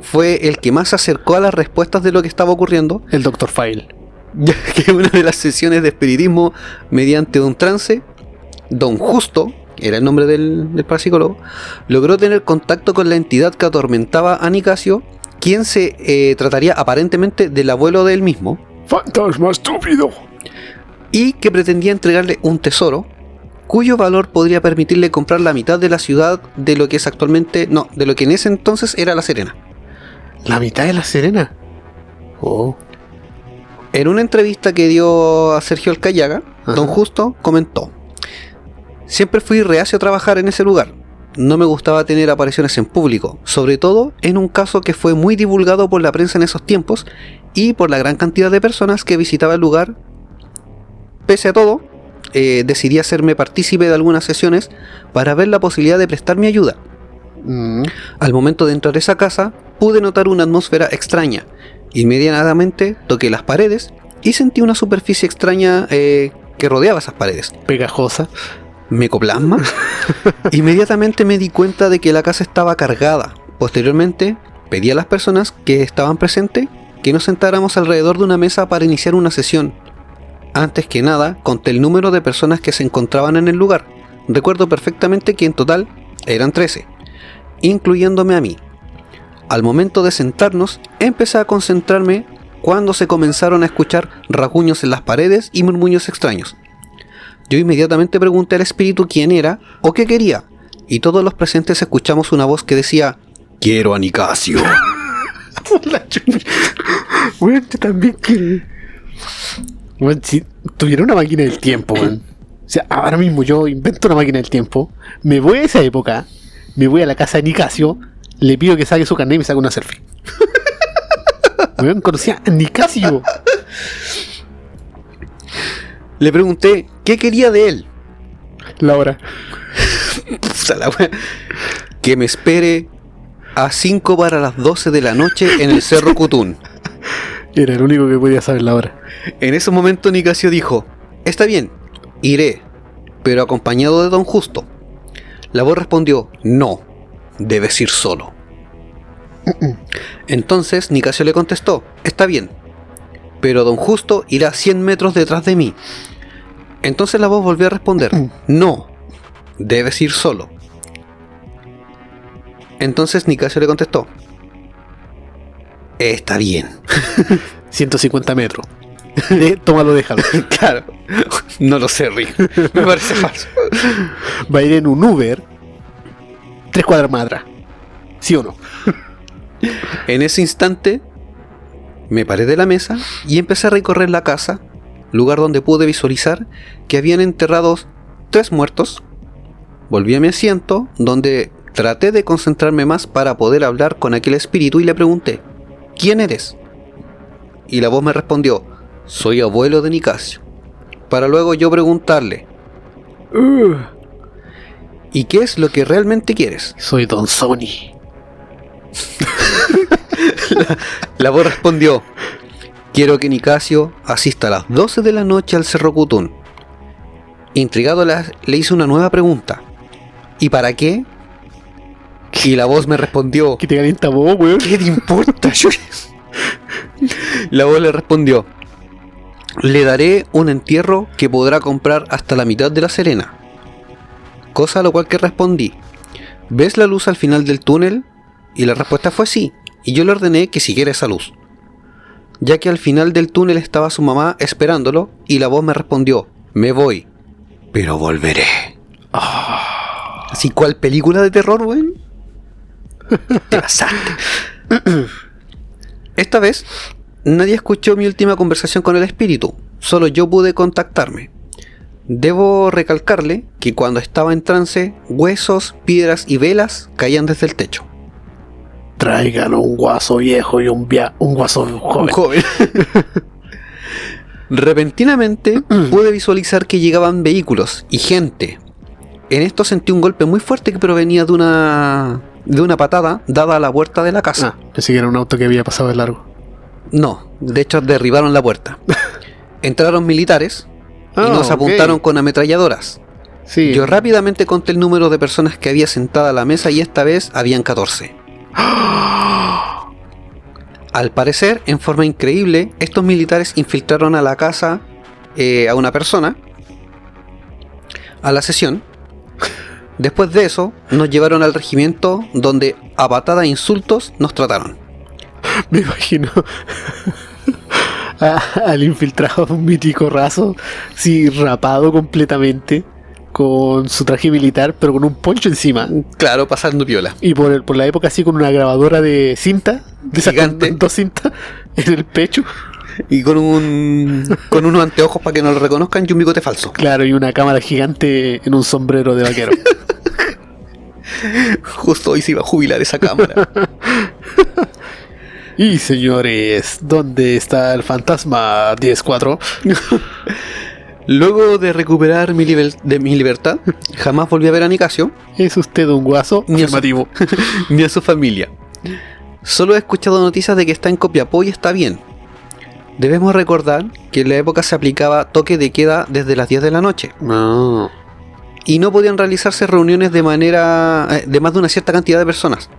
fue el que más se acercó a las respuestas de lo que estaba ocurriendo, El Dr. File. ya que en una de las sesiones de espiritismo mediante un trance, Don Justo, era el nombre del, del parapsicólogo, logró tener contacto con la entidad que atormentaba a Nicasio, quien se eh, trataría aparentemente del abuelo de él mismo, ¡Fantasma estúpido! y que pretendía entregarle un tesoro cuyo valor podría permitirle comprar la mitad de la ciudad de lo que es actualmente, no, de lo que en ese entonces era La Serena. La mitad de la Serena. Oh. En una entrevista que dio a Sergio Alcayaga, Ajá. Don Justo comentó: Siempre fui reacio a trabajar en ese lugar. No me gustaba tener apariciones en público, sobre todo en un caso que fue muy divulgado por la prensa en esos tiempos y por la gran cantidad de personas que visitaba el lugar. Pese a todo, eh, decidí hacerme partícipe de algunas sesiones para ver la posibilidad de prestar mi ayuda. Mm. Al momento de entrar a esa casa, pude notar una atmósfera extraña. Inmediatamente toqué las paredes y sentí una superficie extraña eh, que rodeaba esas paredes. Pegajosa. ¿Mecoplasma? Inmediatamente me di cuenta de que la casa estaba cargada. Posteriormente, pedí a las personas que estaban presentes que nos sentáramos alrededor de una mesa para iniciar una sesión. Antes que nada, conté el número de personas que se encontraban en el lugar. Recuerdo perfectamente que en total eran 13, incluyéndome a mí. Al momento de sentarnos, empecé a concentrarme cuando se comenzaron a escuchar rasguños en las paredes y murmullos extraños. Yo inmediatamente pregunté al espíritu quién era o qué quería, y todos los presentes escuchamos una voz que decía, Quiero a Nicasio. La chucha. Weón, yo también. Weón, si tuviera una máquina del tiempo, weón. O sea, ahora mismo yo invento una máquina del tiempo, me voy a esa época, me voy a la casa de Nicasio, le pido que saque su carnet y me saque una selfie. Weón, conocía a Nicasio. Le pregunté qué quería de él. Laura. Puta la wea. Que me espere a 5 para las 12 de la noche en el Cerro Cutún. Era el único que podía saber la hora. En ese momento Nicasio dijo, está bien, iré, pero acompañado de Don Justo. La voz respondió, no, debes ir solo. Entonces Nicasio le contestó, está bien, pero Don Justo irá 100 metros detrás de mí. Entonces la voz volvió a responder, no, debes ir solo. Entonces Nicasio le contestó, está bien. 150 metros. Eh, tómalo, déjalo. Claro, no lo sé, Rick. Me parece falso. Va a ir en un Uber tres cuadras más atrás. ¿Sí o no? En ese instante, me paré de la mesa y empecé a recorrer la casa, lugar donde pude visualizar que habían enterrados tres muertos. Volví a mi asiento, donde traté de concentrarme más para poder hablar con aquel espíritu y le pregunté, ¿quién eres? Y la voz me respondió, soy abuelo de Nicasio. Para luego yo preguntarle, ¿y qué es lo que realmente quieres? Soy Don Sony. La voz respondió: Quiero que Nicasio asista a las 12 de la noche al Cerro Cutún. Intrigado la- le hice una nueva pregunta. ¿Y para qué? Y la voz me respondió: Que te calienta vos, weón. ¿Qué te importa? Yo- la voz le respondió: Le daré un entierro que podrá comprar hasta la mitad de la Serena. Cosa a lo cual que respondí: ¿Ves la luz al final del túnel? Y la respuesta fue sí, y yo le ordené que siguiera esa luz. Ya que al final del túnel estaba su mamá esperándolo, y la voz me respondió: Me voy, pero volveré. Así cual película de terror, weón. Te pasaste. Esta vez, nadie escuchó mi última conversación con el espíritu, solo yo pude contactarme. Debo recalcarle que cuando estaba en trance, huesos, piedras y velas caían desde el techo. Tráigan un guaso viejo y un, via un guaso joven. joven. Repentinamente pude visualizar que llegaban vehículos y gente. En esto sentí un golpe muy fuerte que provenía de una de una patada dada a la puerta de la casa. Ah, pensé que era un auto que había pasado de largo. No, de hecho derribaron la puerta. Entraron militares y Ah, nos apuntaron con ametralladoras. Sí. Yo rápidamente conté el número de personas que había sentada a la mesa y esta vez habían 14. Al parecer, en forma increíble, estos militares infiltraron a la casa eh, a una persona, a la sesión. Después de eso, nos llevaron al regimiento donde a patada e insultos nos trataron. Me imagino a- al infiltrado un mítico raso, sí, rapado completamente, con su traje militar, pero con un poncho encima. Claro, pasando piola. Y por, el- por la época así con una grabadora de cinta, de esas con Gigante. dos cintas en el pecho. Y con un con unos anteojos para que no lo reconozcan y un bigote falso. Claro, y una cámara gigante en un sombrero de vaquero. Justo hoy se iba a jubilar esa cámara. y señores, ¿dónde está el fantasma 10-4? Luego de recuperar mi, de mi libertad, jamás volví a ver a Nicasio ¿Es usted un guaso? Ni. Afirmativo. ni a su familia. Solo he escuchado noticias de que está en Copiapó y está bien. Debemos recordar que en la época se aplicaba toque de queda desde las 10 de la noche No. y no podían realizarse reuniones de manera eh, de más de una cierta cantidad de personas.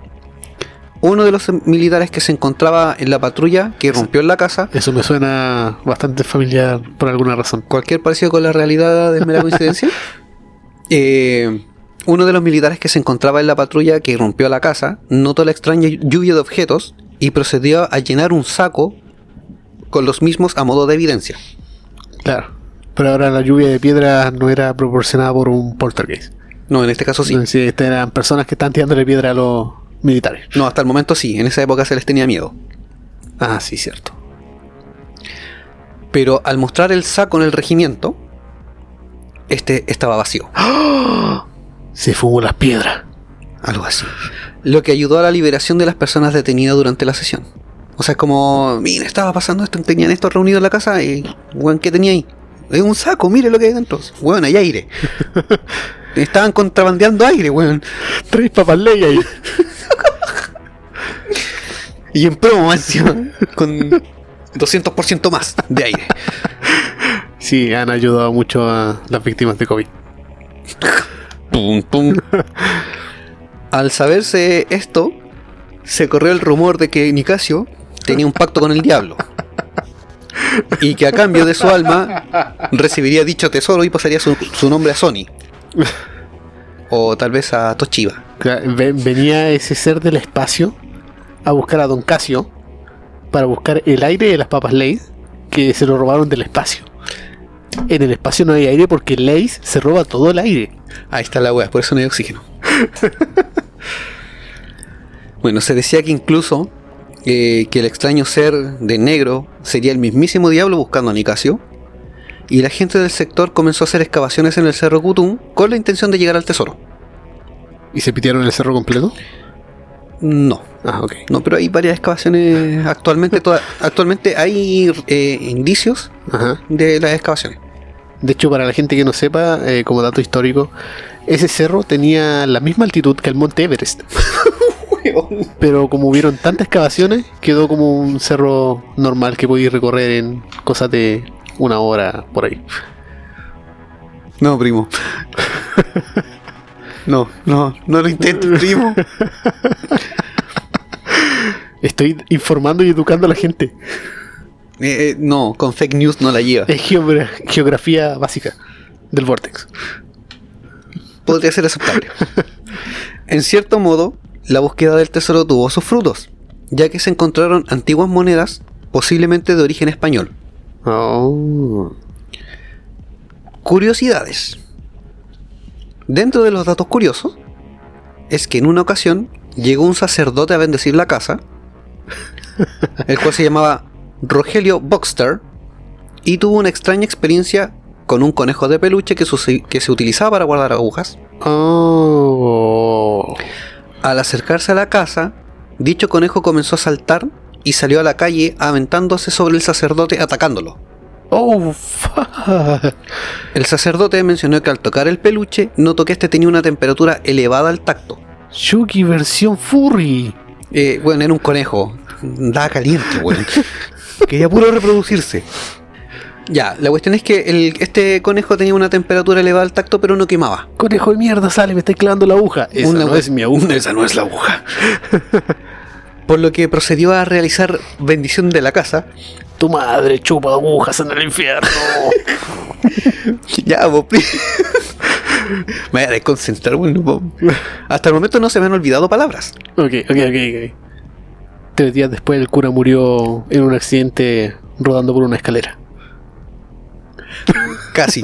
Uno de los militares que se encontraba en la patrulla que rompió en la casa, Eso me suena bastante familiar por alguna razón. cualquier parecido con la realidad es mera coincidencia. Eh, uno de los militares que se encontraba en la patrulla que rompió la casa notó la extraña lluvia de objetos y procedió a llenar un saco con los mismos a modo de evidencia. Claro. Pero ahora la lluvia de piedra no era proporcionada por un poltergeist. No, en este caso sí. Sí, estas eran personas que están tirándole piedra a los militares. No, hasta el momento sí. En esa época se les tenía miedo. Ah, sí, cierto. Pero al mostrar el saco en el regimiento, este estaba vacío. Se fumó las piedras. Algo así. Lo que ayudó a la liberación de las personas detenidas durante la sesión. O sea, es como, mira, estaba pasando esto, tenían esto reunido en la casa y, weón, ¿qué tenía ahí? Es un saco, mire lo que hay dentro. Weón, hay aire. Estaban contrabandeando aire, weón. Tres papas ley ahí. Y en promo encima, con 200% más de aire. Sí, han ayudado mucho a las víctimas de COVID. Pum, pum. Al saberse esto, se corrió el rumor de que Nicasio tenía un pacto con el diablo. Y que a cambio de su alma recibiría dicho tesoro y pasaría su, su nombre a Sony. O tal vez a Toshiba. Venía ese ser del espacio a buscar a Don Casio para buscar el aire de las papas Lay's que se lo robaron del espacio. En el espacio no hay aire porque Lay's se roba todo el aire. Ahí está la wea, por eso no hay oxígeno. bueno, se decía que incluso eh, que el extraño ser de negro sería el mismísimo diablo buscando a Nicasio. Y la gente del sector comenzó a hacer excavaciones en el cerro Kutum con la intención de llegar al tesoro. ¿Y se pitearon el cerro completo? No, Ah, ok. no, pero hay varias excavaciones actualmente. toda- actualmente hay eh, indicios Ajá. de las excavaciones. De hecho, para la gente que no sepa, eh, como dato histórico, ese cerro tenía la misma altitud que el monte Everest. Pero como hubieron tantas excavaciones, quedó como un cerro normal que podéis recorrer en cosas de una hora por ahí. No, primo. No, no, no lo intentes, primo. Estoy informando y educando a la gente. Eh, eh, no, con fake news no la lleva. Es geogra- geografía básica del Vortex. Podría ser aceptable. En cierto modo, la búsqueda del tesoro tuvo sus frutos, ya que se encontraron antiguas monedas, posiblemente de origen español. Oh. Curiosidades. Dentro de los datos curiosos, es que en una ocasión llegó un sacerdote a bendecir la casa, el cual se llamaba Rogelio Boxster, y tuvo una extraña experiencia con un conejo de peluche que, que se utilizaba para guardar agujas. Oh. Al acercarse a la casa, dicho conejo comenzó a saltar y salió a la calle aventándose sobre el sacerdote atacándolo. Oh, fuck. El sacerdote mencionó que al tocar el peluche notó que este tenía una temperatura elevada al tacto. Chucky versión furry. Eh, bueno, era un conejo. Daba caliente, weón. Quería puro reproducirse. Ya, la cuestión es que el- este conejo tenía una temperatura elevada al tacto, pero no quemaba. Conejo de mierda, sale, me está clavando la aguja. Esa Una no es mi aguja. Esa no es la aguja. Por lo que procedió a realizar bendición de la casa. Tu madre chupa agujas en el infierno. Ya, vos. Me voy a desconcentrar, weón, no puedo. Hasta el momento no se me han olvidado palabras. ok, ok, ok, ok. Tres días después el cura murió en un accidente rodando por una escalera. Casi.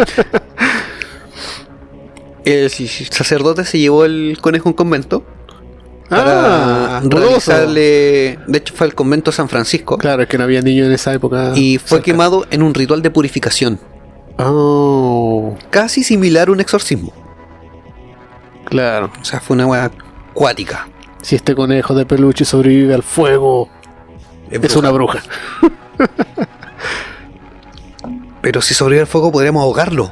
el sacerdote se llevó el conejo a un convento para Ah, realizarle. De hecho, fue al convento San Francisco Claro, es que no había niños en esa época. y fue cerca. quemado en un ritual de purificación, Oh, casi similar a un exorcismo. claro. O sea, fue una weá acuática. Si este conejo de peluche sobrevive al fuego, es, una bruja. Pero si sobrevive al fuego, podríamos ahogarlo.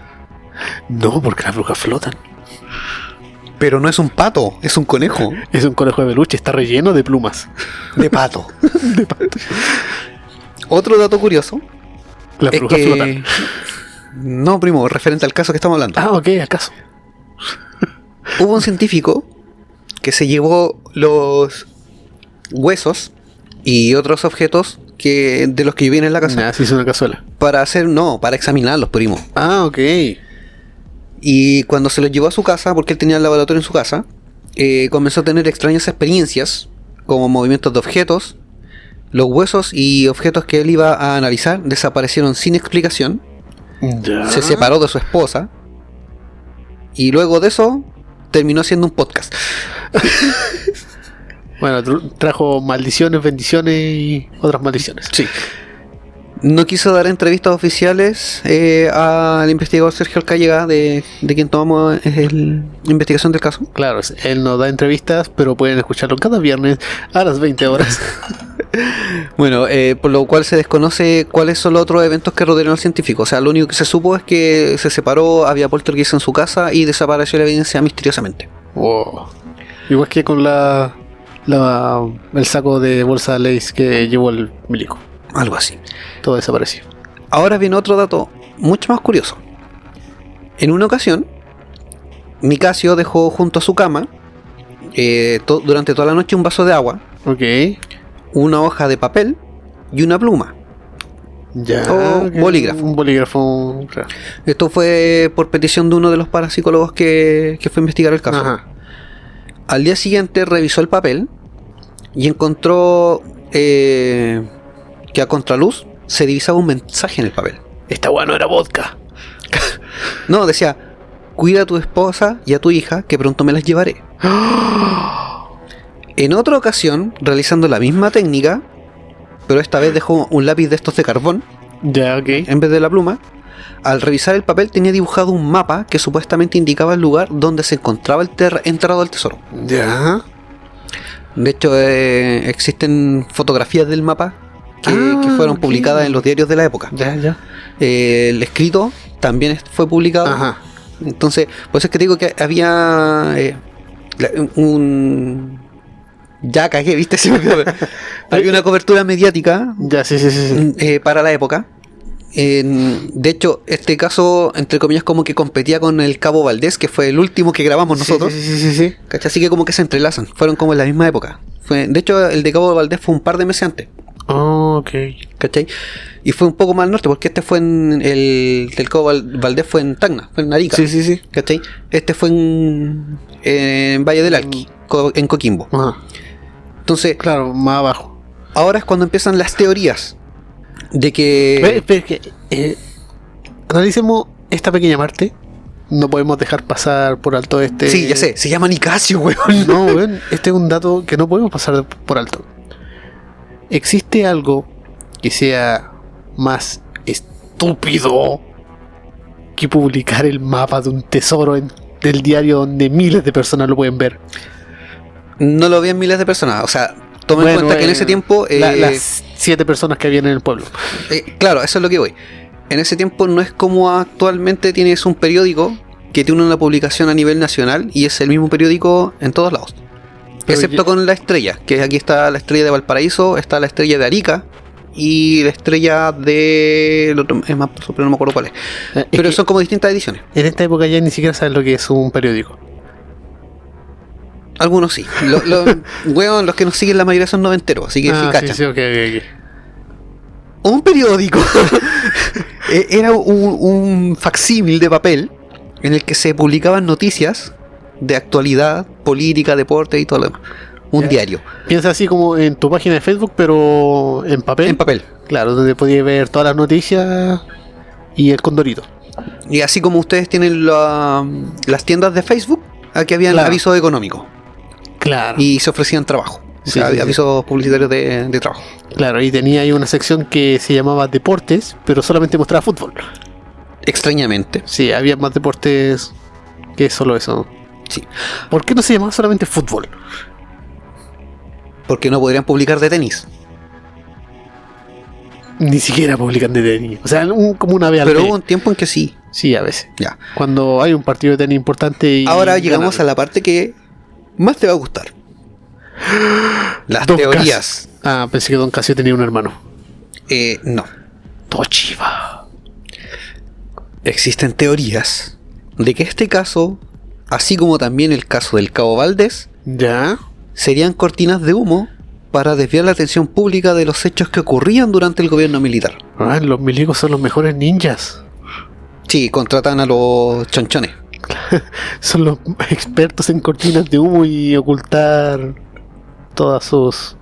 No, porque las brujas flotan. Pero no es un pato, es un conejo Es un conejo de peluche, está relleno de plumas. de pato. Otro dato curioso Las brujas que. flotan. No, primo, referente al caso que estamos hablando. Ah, ok, acaso. Hubo un científico que se llevó los huesos y otros objetos que de los que vivían en la casa Nah, se hizo una cazuela. para hacer, no, para examinarlos, primo. Ah, ok. Y cuando se los llevó a su casa, porque él tenía el laboratorio en su casa, eh, comenzó a tener extrañas experiencias, como movimientos de objetos. Los huesos y objetos que él iba a analizar desaparecieron sin explicación. Ya. Se separó de su esposa. Y luego de eso, terminó haciendo un podcast. Bueno, tr- trajo maldiciones, bendiciones y otras maldiciones. Sí. No quiso dar entrevistas oficiales eh, al investigador Sergio Alcallega, de, de quien tomamos el- la investigación del caso. Claro, él no da entrevistas, pero pueden escucharlo cada viernes a las 20 horas. Bueno, eh, por lo cual se desconoce cuáles son los otros eventos que rodearon al científico. O sea, lo único que se supo es que se separó, había poltergeist en su casa y desapareció la evidencia misteriosamente. Wow. Igual que con la, la el saco de bolsa de Lays que llevó el milico. Algo así. Todo desapareció. Ahora viene otro dato mucho más curioso. En una ocasión, Micasio dejó junto a su cama, eh, to- durante toda la noche, un vaso de agua, una hoja de papel y una pluma. Ya. O bolígrafo. Un bolígrafo. claro. Esto fue por petición de uno de los parapsicólogos que, que fue a investigar el caso. Ajá. Al día siguiente revisó el papel y encontró eh, que a contraluz se divisaba un mensaje en el papel. Esta bueno era vodka. No, decía, cuida a tu esposa y a tu hija, que pronto me las llevaré. En otra ocasión, realizando la misma técnica, pero esta vez dejó un lápiz de estos de carbón Ya, ok. en vez de la pluma. Al revisar el papel tenía dibujado un mapa que supuestamente indicaba el lugar donde se encontraba el ter- enterrado el tesoro. Ya. De hecho, eh, existen fotografías del mapa que, Ah, que fueron publicadas en los diarios de la época. Ya, ya. Eh, el escrito también fue publicado. Ajá. Entonces, por eso es que te digo que había eh, un... Ya cagué, ¿viste? Había una cobertura mediática Ya, sí, sí, sí. sí. eh, para la época. En- de hecho, este caso, entre comillas, como que competía con el Cabo Valdés, que fue el último que grabamos nosotros. Sí, sí, sí, sí. Así que como que se entrelazan. Fueron como en la misma época. Fue, de hecho, el de Cabo Valdés fue un par de meses antes. Oh, ok. ¿Cachai? Y fue un poco más al norte, porque este fue en el del Cabo Val- Valdés fue en Tacna, fue en Arica. Sí, sí, sí. ¿Cachai? Este fue en, en Valle del Alqui, Co- en Coquimbo. Ajá. Entonces, Claro, más abajo. ahora es cuando empiezan las teorías de que... Ve- ve que, eh, analicemos esta pequeña parte. No podemos dejar pasar por alto este. Sí, ya sé, se llama Nicasio, weón. No, weón, este es un dato que no podemos pasar por alto. ¿Existe algo que sea más estúpido que publicar el mapa de un tesoro en del diario donde miles de personas lo pueden ver? No lo veían miles de personas. O sea, tomen en cuenta que en eh, ese tiempo... la- eh, las siete personas que habían en el pueblo. Eh, claro, eso es lo que voy. En ese tiempo no es como actualmente tienes un periódico que tiene una publicación a nivel nacional y es el mismo periódico en todos lados. Pero Excepto ya- con la estrella, que aquí está la estrella de Valparaíso, está la estrella de Arica y la estrella de... el otro- es más, no me acuerdo cuál es. Es Pero son como distintas ediciones. En esta época ya ni siquiera saben lo que es un periódico. Algunos sí. Lo- lo- weón, los que nos siguen la mayoría son noventeros, así que sí Ah, cachan. sí, ok, ok, ok. un periódico Eh, era un, un facsímil de papel en el que se publicaban noticias de actualidad, política, deporte y todo lo demás. Un diario, Piensa así como en tu página de Facebook, pero en papel. en papel. Claro, donde podías ver todas las noticias y el condorito. Y así como ustedes tienen la- las tiendas de Facebook, aquí habían Claro. avisos económicos Claro. y se ofrecían trabajo. Sí, avisos publicitarios de, de trabajo. Claro, y tenía ahí una sección que se llamaba Deportes, pero solamente mostraba fútbol. Extrañamente. Sí, había más deportes que solo eso. Sí. ¿Por qué no se llamaba solamente fútbol? Porque no podrían publicar de tenis. Ni siquiera publican de tenis. O sea, un- como una vez al Pero hubo un tiempo en que sí. Sí, a veces. Ya. Cuando hay un partido de tenis importante y. Ahora llegamos ganan. a la parte que más te va a gustar. Las Don teorías. Cas- Ah, pensé que Don Casio tenía un hermano. Eh, no. Tochiva. Existen teorías de que este caso, así como también el caso del Cabo Valdés, ¿Ya? serían cortinas de humo para desviar la atención pública de los hechos que ocurrían durante el gobierno militar. Ah, los milicos son los mejores ninjas. Sí, contratan a los chonchones. Son los expertos en cortinas de humo y ocultar todas sus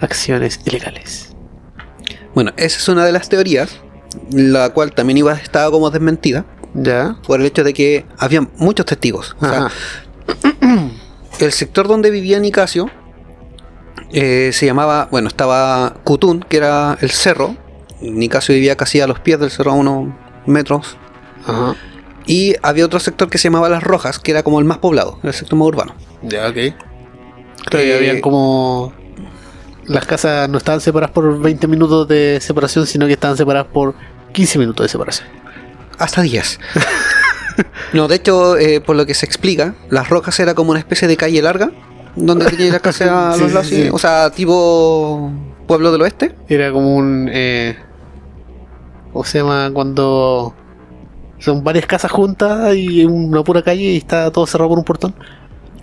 acciones ilegales. Bueno, esa es una de las teorías, la cual también iba estaba como desmentida ¿Ya? por el hecho de que había muchos testigos. O sea, el sector donde vivía Nicasio eh, se llamaba, bueno, estaba Cutún, que era el cerro. Nicasio vivía casi a los pies del cerro, a unos metros. Ajá. Y había otro sector que se llamaba Las Rojas, que era como el más poblado, el sector más urbano. Ya, ok. Claro, y Eh, habían como. Las casas no estaban separadas por 20 minutos de separación, sino que estaban separadas por 15 minutos de separación. Hasta 10. no, de hecho, eh, por lo que se explica, Las Rojas era como una especie de calle larga, donde tenía la casa a los sí, lados, sí. sí, o sea, tipo pueblo del oeste. Era como un. Eh, ¿Cómo se llama? Cuando. Son varias casas juntas y una pura calle y está todo cerrado por un portón.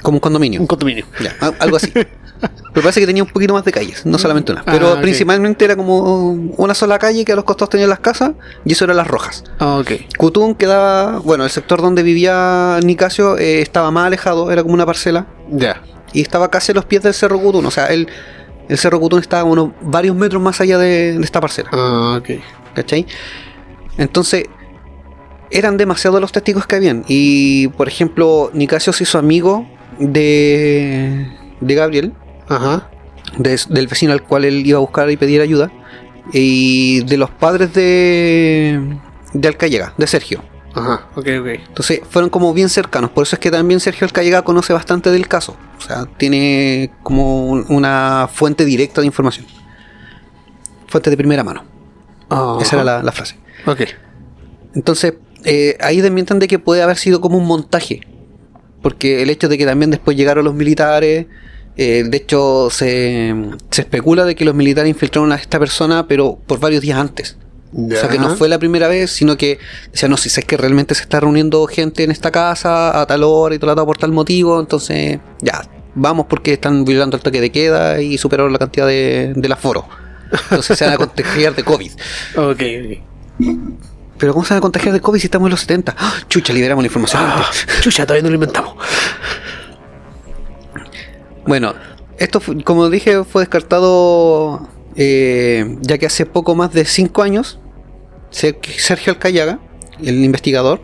Como un condominio. Un condominio. Ya, algo así. Pero parece que tenía un poquito más de calles, no solamente una. Pero Ah, ok. principalmente era como una sola calle que a los costados tenían las casas y eso eran las rojas. Ah, ok. Cutún quedaba, bueno, el sector donde vivía Nicasio eh, estaba más alejado, era como una parcela Ya. y estaba casi a los pies del Cerro Cutún. O sea, el, el Cerro Cutún estaba unos varios metros más allá de, de esta parcela. Ah, ok. ¿Cachai? Entonces, eran demasiados los testigos que habían. Y, por ejemplo, Nicasio se hizo amigo de, de Gabriel, Ajá. de- del vecino al cual él iba a buscar y pedir ayuda, y de los padres de, de Alcallega, de Sergio. Ajá. Ok, ok. Entonces, fueron como bien cercanos. Por eso es que también Sergio Alcallega conoce bastante del caso. O sea, tiene como un- una fuente directa de información. Fuente de primera mano. Ah, Esa era la- la frase. Ok. Entonces, eh, ahí desmientan de que puede haber sido como un montaje. Porque el hecho de que también después llegaron los militares, eh, de hecho se, se especula de que los militares infiltraron a esta persona, pero por varios días antes. O sea que no fue la primera vez, sino que decían, no, si es que realmente se está reuniendo gente en esta casa a tal hora y tratado por tal motivo, entonces ya, vamos porque están violando el toque de queda y superaron la cantidad de, del aforo. Entonces se van a contagiar de COVID. Ok, ok. Pero ¿cómo se van a contagiar de COVID si estamos en los 70? ¡Ah! Chucha, liberamos la información Ah, chucha, todavía no lo inventamos. Bueno, esto, fue- como dije, fue descartado eh, ya que hace poco más de 5 años, Ser- Sergio Alcayaga, el investigador,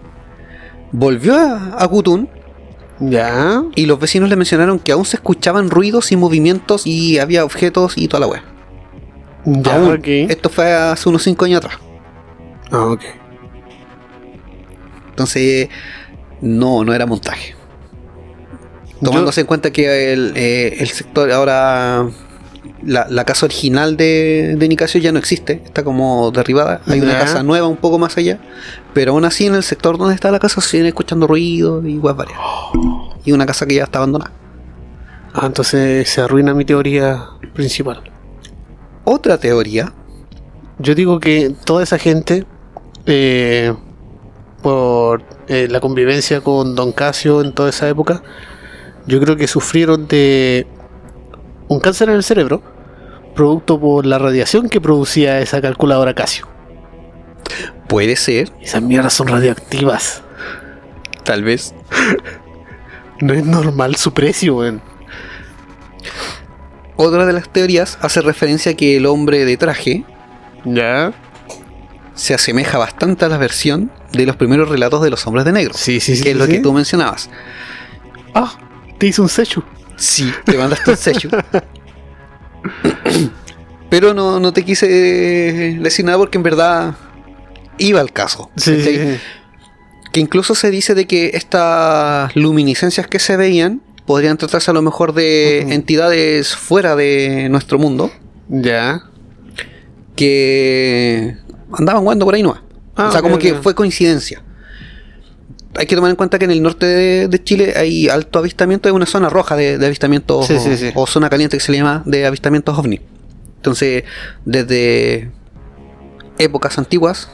volvió a, a Cutún Ya. y los vecinos le mencionaron que aún se escuchaban ruidos y movimientos y había objetos y toda la wea. Ya, Aún. Esto fue hace unos 5 años atrás. Ah, ok. Entonces, no, no era montaje. Tomándose en cuenta que el, eh, el sector ahora, la, la casa original de, de Nicasio ya no existe, está como derribada. Hay una casa nueva un poco más allá, pero aún así en el sector donde está la casa se siguen escuchando ruido y varias. Y una casa que ya está abandonada. Ah, entonces se arruina mi teoría principal. Otra teoría, Yo digo que toda esa gente, eh, por eh, la convivencia con Don Casio en toda esa época, yo creo que sufrieron de un cáncer en el cerebro, producto por la radiación que producía esa calculadora Casio. puede ser, Esas mierdas son radioactivas. tal vez. No es normal su precio, weón. Otra de las teorías hace referencia a que el hombre de traje Ya. se asemeja bastante a la versión de los primeros relatos de los hombres de negro. Sí, sí, sí, Que es lo sí. que tú mencionabas. Ah, te hice un sello. Sí, te mandaste un sello. Pero no, no te quise decir nada porque en verdad iba al caso. Sí. Que incluso se dice de que estas luminiscencias que se veían podrían tratarse a lo mejor de entidades fuera de nuestro mundo Ya. que andaban jugando por ahí nomás. Ah, o sea, como que fue coincidencia. Hay que tomar en cuenta que en el norte de, de Chile hay alto avistamiento, es una zona roja de, de avistamientos Sí, o, sí, sí. o zona caliente que se le llama de avistamientos ovni. Entonces, desde épocas antiguas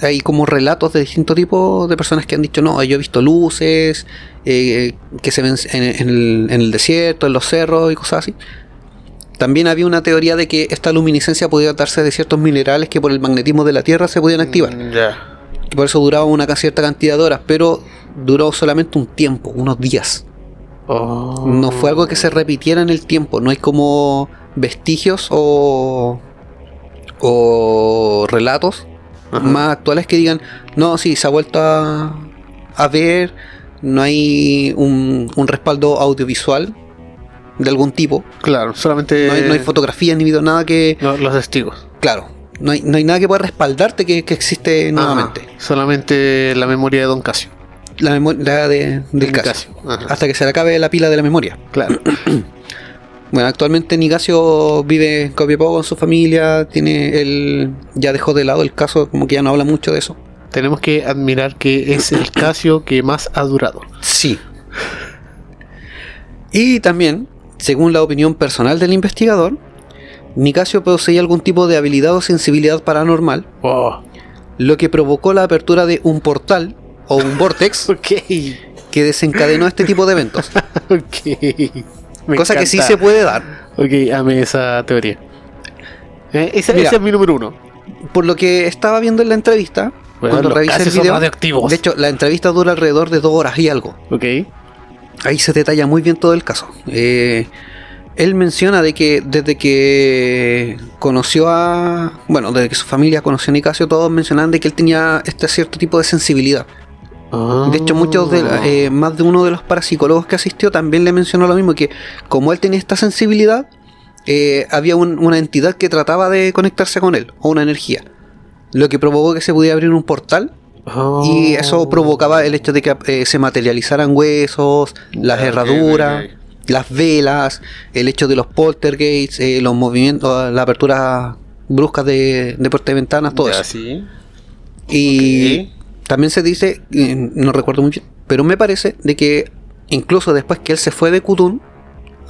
hay como relatos de distintos tipos de personas que han dicho, no, yo he visto luces eh, que se ven en, en el, en el desierto, en los cerros y cosas así. También había una teoría de que esta luminiscencia podía darse de ciertos minerales que por el magnetismo de la Tierra se podían activar. Mm, Ya. Y por eso duraba una cierta cantidad de horas, pero duró solamente un tiempo, unos días. Oh. No fue algo que se repitiera en el tiempo, no hay como vestigios o, o relatos Ajá. más actuales que digan, no, sí, se ha vuelto a, a ver, no hay un, un respaldo audiovisual de algún tipo, Claro, solamente no hay, no hay fotografías ni video, nada que, lo- los testigos. claro, no hay, no hay nada que pueda respaldarte que, que existe nuevamente. Solamente la memoria de Don Casio. La memoria de- del. Casio. Hasta que se le acabe la pila de la memoria. Claro. Bueno, actualmente Nicasio vive en Copiapó con su familia, tiene el ya dejó de lado el caso, como que ya no habla mucho de eso. Tenemos que admirar que es el Casio que más ha durado. Sí. Y también, según la opinión personal del investigador, Nicasio poseía algún tipo de habilidad o sensibilidad paranormal, Oh. lo que provocó la apertura de un portal o un vortex que desencadenó este tipo de eventos. Cosa que sí se puede dar. Ok, amé esa teoría. Eh, esa, Mira. ese es mi número uno. Por lo que estaba viendo en la entrevista, Bueno, cuando revisé el video, de hecho, la entrevista dura alrededor de dos horas y algo. Ok. Ahí se detalla muy bien todo el caso. Eh, él menciona de que desde que conoció a. Bueno, desde que su familia conoció a Nicasio, todos mencionaban de que él tenía este cierto tipo de sensibilidad. De hecho, muchos de la- eh, más de uno de los parapsicólogos que asistió también le mencionó lo mismo: que como él tenía esta sensibilidad, eh, había un- una entidad que trataba de conectarse con él, o una energía. Lo que provocó que se pudiera abrir un portal Oh. y eso provocaba el hecho de que eh, se materializaran huesos, las herraduras, las velas, el hecho de los poltergeists, eh, los movimientos, la apertura brusca de, de puertas y ventanas, todo Ya, eso. sí. Y también se dice, no recuerdo muy bien, pero me parece de que incluso después que él se fue de Kutun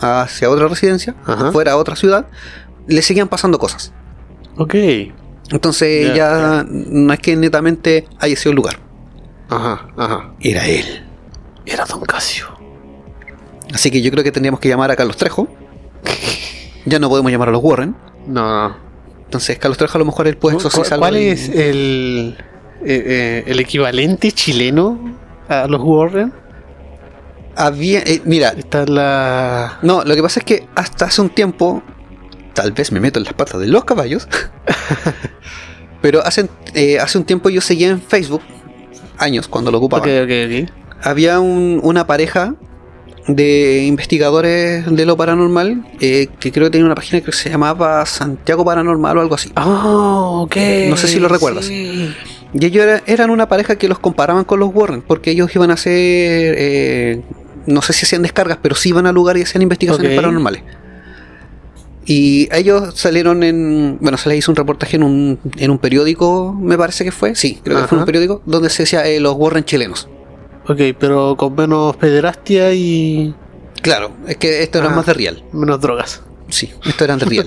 hacia otra residencia, Ajá. fuera a otra ciudad, le seguían pasando cosas. Ok. Entonces Ya, no es que netamente haya sido el lugar. Ajá, ajá. Era él. Era Don Casio. Así que yo creo que tendríamos que llamar a Carlos Trejo. Ya no podemos llamar a los Warren. No, no. Entonces, Carlos Trejo a lo mejor él puede ¿Cu- exorcizar ¿Cuál algo y- es el, eh, eh, el equivalente chileno a los Warren? Había, eh, mira, Está la. no, lo que pasa es que hasta hace un tiempo, tal vez me meto en las patas de los caballos, pero hace, eh, hace un tiempo yo seguía en Facebook, años cuando lo ocupaba, había un- una pareja de investigadores de lo paranormal eh, que creo que tenía una página que se llamaba Santiago Paranormal o algo así. Ah, ok. No sé si lo recuerdas. sí. Y ellos era- eran una pareja que los comparaban con los Warren, porque ellos iban a hacer, eh, no sé si hacían descargas, pero sí iban al lugar y hacían investigaciones paranormales. Y ellos salieron en, bueno, se les hizo un reportaje en un, en un periódico, me parece que fue, sí, creo que fue un periódico, donde se decía eh, los Warren chilenos. Ok, pero con menos pederastia y Claro, es que esto era Ah. más de real. menos drogas. Sí, esto eran de real.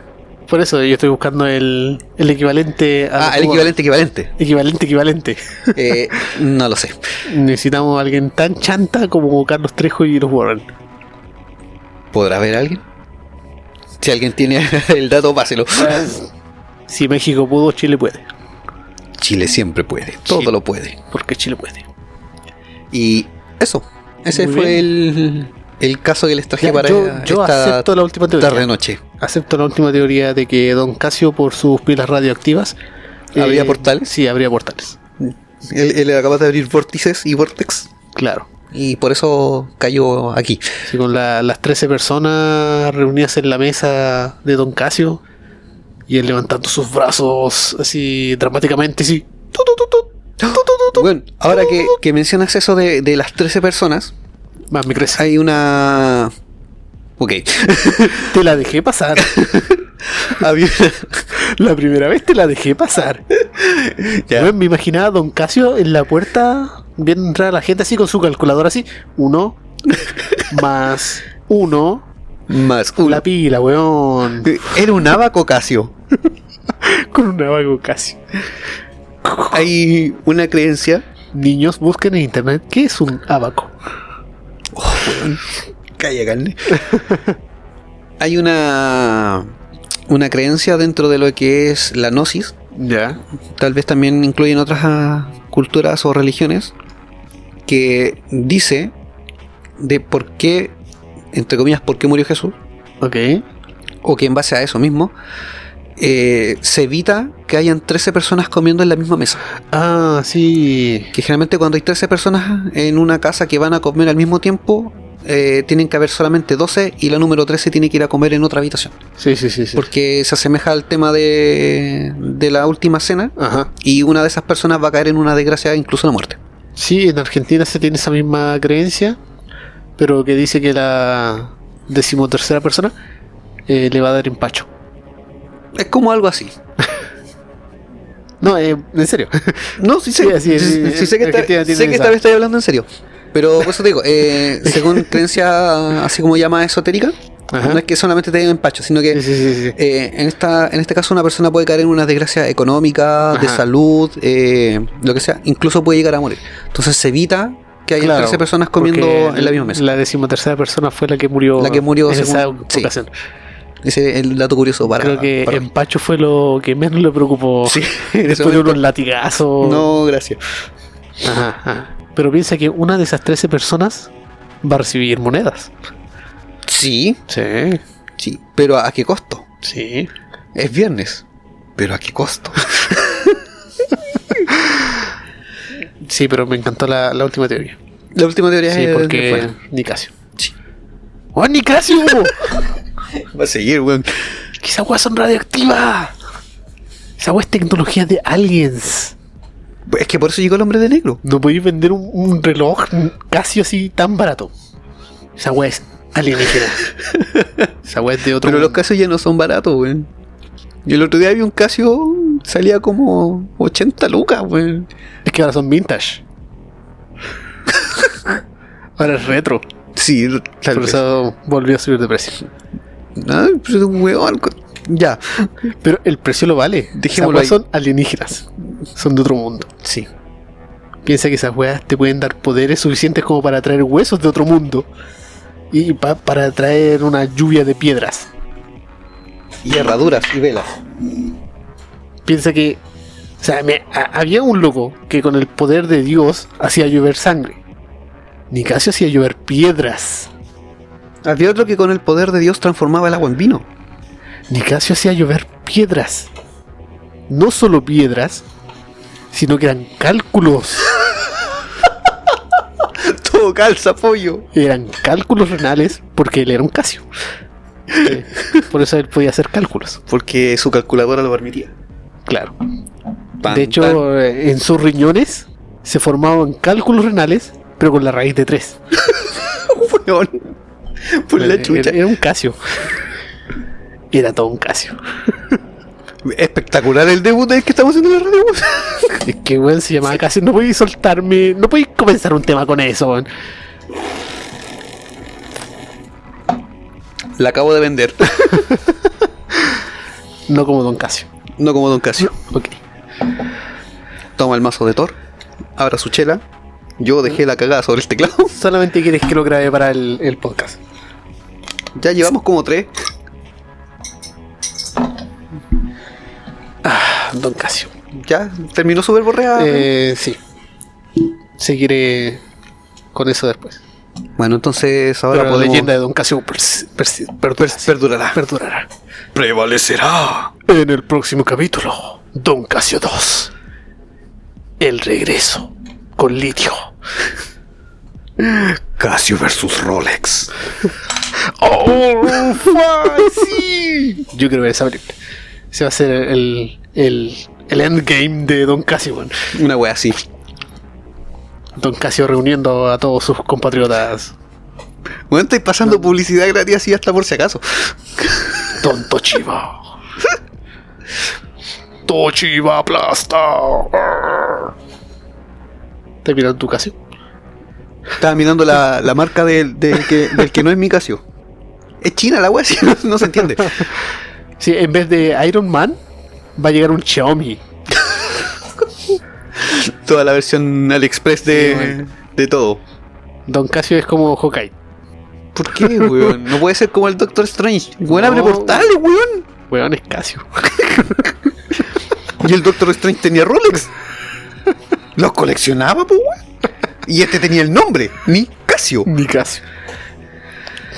Por eso yo estoy buscando el, el equivalente a ah, el equivalente, equivalente. Equivalente, equivalente. Eh, no lo sé. Necesitamos a alguien tan chanta como Carlos Trejo y los Warren. ¿Podrá haber alguien? Si alguien tiene el dato, páselo. Si México pudo, Chile puede. Chile siempre puede, todo lo puede. Porque Chile puede. Y eso, ese Muy fue el, el caso que les traje Ya, para yo yo esta acepto la última teoría. tarde noche. Acepto la última teoría de que Don Casio, por sus pilas radioactivas, ¿Habría eh, portales? Sí, habría portales. Él, él era capaz de abrir vórtices y vortex. Claro. Y por eso cayó aquí. Sí, con la- las 13 personas reunidas en la mesa de Don Casio y él levantando sus brazos así dramáticamente, así. Bueno, ahora que, que mencionas eso de, de las 13 personas, Más me crece. hay una... Ok. Te la dejé pasar. Había- La primera vez te la dejé pasar. Ya. Bueno, me imaginaba a Don Casio en la puerta viendo entrar a la gente así con su calculadora así. Uno más uno. Más La pila, weón. Era un abaco Casio. Con un abaco Casio. Hay una creencia. Niños, busquen en internet qué es un abaco. Calla carne. Hay una. Una creencia dentro de lo que es la gnosis. Ya. Tal vez también incluyen otras ah, culturas o religiones. Que dice de por qué, entre comillas, por qué murió Jesús. Ok. o que en base a eso mismo eh, se evita que hayan 13 personas comiendo en la misma mesa. Ah, sí. Que generalmente cuando hay 13 personas en una casa que van a comer al mismo tiempo, eh, tienen que haber solamente 12 y la número 13 tiene que ir a comer en otra habitación. Sí, sí, sí. sí. Porque se asemeja al tema de, de la última cena Ajá. y una de esas personas va a caer en una desgracia, incluso la muerte. Sí, en Argentina se tiene esa misma creencia, pero que dice que la decimotercera persona eh, le va a dar empacho. Es como algo así. No, eh, en serio. No, sí sé, Sí, así es, sí, sí, sí sé que, esta, sé que esta vez estoy hablando en serio. Pero por eso te digo, eh, según creencia así como llama esotérica, Ajá. no es que solamente te den empacho, sino que Sí, sí, sí, sí. eh, en, esta, en este caso una persona puede caer en una desgracia económica, de salud, eh, lo que sea, incluso puede llegar a morir. Entonces se evita que haya Claro, 13 personas comiendo en la misma mesa. La decimotercera persona fue la que murió. La que murió en esa según- ocasión. Ese es el dato curioso para... Creo que para- empacho fue lo que menos le preocupó. Sí, Después de unos latigazos. No, gracias. Ajá. Pero piensa que una de esas 13 personas va a recibir monedas. Sí, Sí, sí, pero ¿a qué costo? sí. Es viernes, pero ¿a qué costo? Sí, pero me encantó la, la última teoría. La última teoría Sí, es porque fuera. Nicasio. Sí. ¡Oh, Nicasio! Va a seguir, weón. ¡Que esa weá son radioactivas! Esa weá es tecnología de aliens. Es que por eso llegó el hombre de negro. No podéis vender un, un reloj Casio así tan barato. Esa weá es alienígena. esa weá es de otro Pero los. Casios ya no son baratos, weón. Y el otro día vi un Casio, salía como 80 lucas, weón. Es que ahora son vintage. ahora es retro. Sí, tal Por eso volvió a subir de precio. Pero es un weón. Ya. Pero el precio lo vale. Dejémoslo ahí. son alienígenas. Son de otro mundo. Sí. Piensa que esas weas te pueden dar poderes suficientes como para traer huesos de otro mundo. Y pa- para traer una lluvia de piedras. Y herraduras y velas. Piensa que. O sea, me- a- había un loco que con el poder de Dios hacía llover sangre. Nicasio hacía llover piedras. Había otro que con el poder de Dios transformaba el agua en vino. Nicasio hacía llover piedras. No solo piedras, sino que eran cálculos. Todo calza, pollo. Eran cálculos renales porque él era un Casio. Eh, Por eso él podía hacer cálculos. Porque su calculadora lo permitía. Claro. De hecho, tan. eh, en sus riñones se formaban cálculos renales, pero con la raíz de 3. Weón. Por la chucha. Era, era un Casio. Era todo un Casio. Espectacular el debut del que estamos haciendo en la radio. Es que, weón, se llamaba Casio. No podéis soltarme. No podéis comenzar un tema con eso, weón. La acabo de vender. No como Don Casio. No como Don Casio. Ok. Toma el mazo de Thor. Abra su chela. Yo dejé la cagada sobre el teclado. Solamente quieres que lo grabe para el, el podcast. Ya llevamos como tres. Don Casio. Ya terminó su verbo real. Eh, sí. Seguiré con eso después. Bueno, entonces ahora Pero la podemos... leyenda de Don Casio pers- pers- perdurará. perdurará. perdurará. Prevalecerá. En el próximo capítulo, Don Casio 2. El regreso con litio. Casio versus Rolex. ¡Oh, fuck! ¡Sí! Yo quiero ver esa película. Ese va a ser el, el, el endgame de Don Casio. Una wea así. Don Casio reuniendo a todos sus compatriotas. Bueno, estoy pasando publicidad gratis así hasta por si acaso. Don Tochiba. Tochiba aplasta. ¿Te mirando tu Casio? Estaba mirando la, la marca del, del que, del que no es mi Casio. Es China la wea, si no, no se entiende. Sí, en vez de Iron Man, va a llegar un Xiaomi. Toda la versión AliExpress Sí, de, bueno. de todo. Don Casio es como Hawkeye. ¿Por qué, weón? No puede ser como el Doctor Strange. Weón, abre No. portales, weón. Weón es Casio. Y el Doctor Strange tenía Rolex. Los coleccionaba, pues, weón. Y este tenía el nombre, ni Casio. Ni Casio.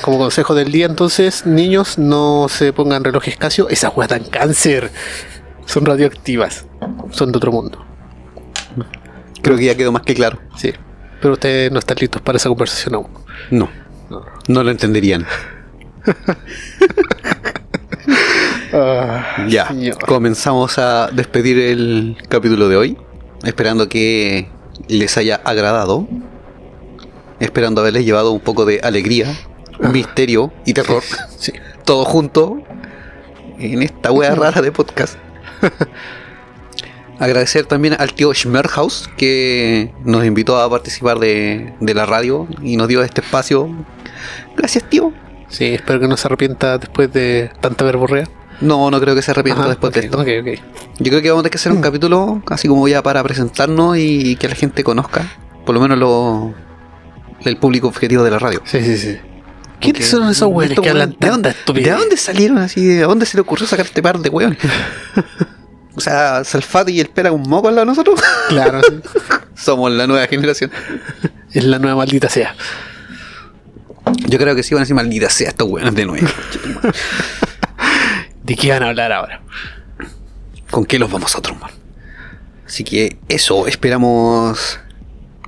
Como consejo del día, entonces, niños, no se pongan relojes Casio. Esas weas dan cáncer. Son radioactivas. Son de otro mundo. Creo que ya quedó más que claro. Sí. Pero ustedes no están listos para esa conversación aún. No, no lo entenderían. Ya, señor. comenzamos a despedir el capítulo de hoy, esperando que les haya agradado, esperando haberles llevado un poco de alegría, misterio y terror, Sí. todo junto en esta wea rara de podcast. Agradecer también al tío Schmerhaus que nos invitó a participar de, de la radio y nos dio este espacio. Gracias, tío. Sí, espero que no se arrepienta después de tanta verborrea. No, no creo que se arrepienta Ajá, después de esto. Ok, ok. Yo creo que vamos a tener que hacer un capítulo así como ya para presentarnos y que la gente conozca, por lo menos lo, el público objetivo de la radio. Sí, sí, sí. ¿Quiénes son esos estos que hablan ¿de dónde-? ¿De dónde salieron así? ¿De dónde se le ocurrió sacar este par de weones? o sea, Salfate y el pela un moco al lado de nosotros. Claro, sí. Somos la nueva generación. es la nueva maldita sea. Yo creo que sí van a decir maldita sea estos weones de nuevo. ¿De qué van a hablar ahora? ¿Con qué los vamos a trombar? Así que eso, esperamos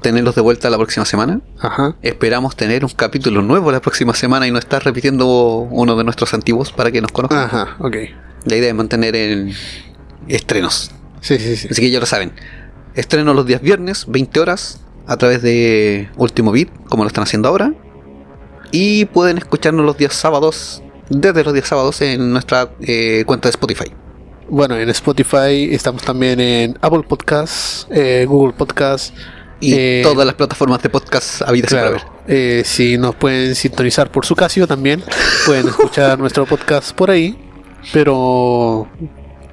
tenerlos de vuelta la próxima semana. Ajá. Esperamos tener un capítulo nuevo la próxima semana y no estar repitiendo uno de nuestros antiguos para que nos conozcan. Ajá, ok. La idea es mantener el estrenos. Sí, sí, sí. Así que ya lo saben. Estreno los días viernes, 20 horas, a través de Último Beat, como lo están haciendo ahora. Y pueden escucharnos los días sábados, desde los días sábados, en nuestra eh, cuenta de Spotify. Bueno, en Spotify estamos también en Apple Podcasts, eh, Google Podcasts. Y eh, todas las plataformas de podcast habidas Claro, haber. eh, si nos pueden sintonizar por su Casio también, pueden escuchar nuestro podcast por ahí. Pero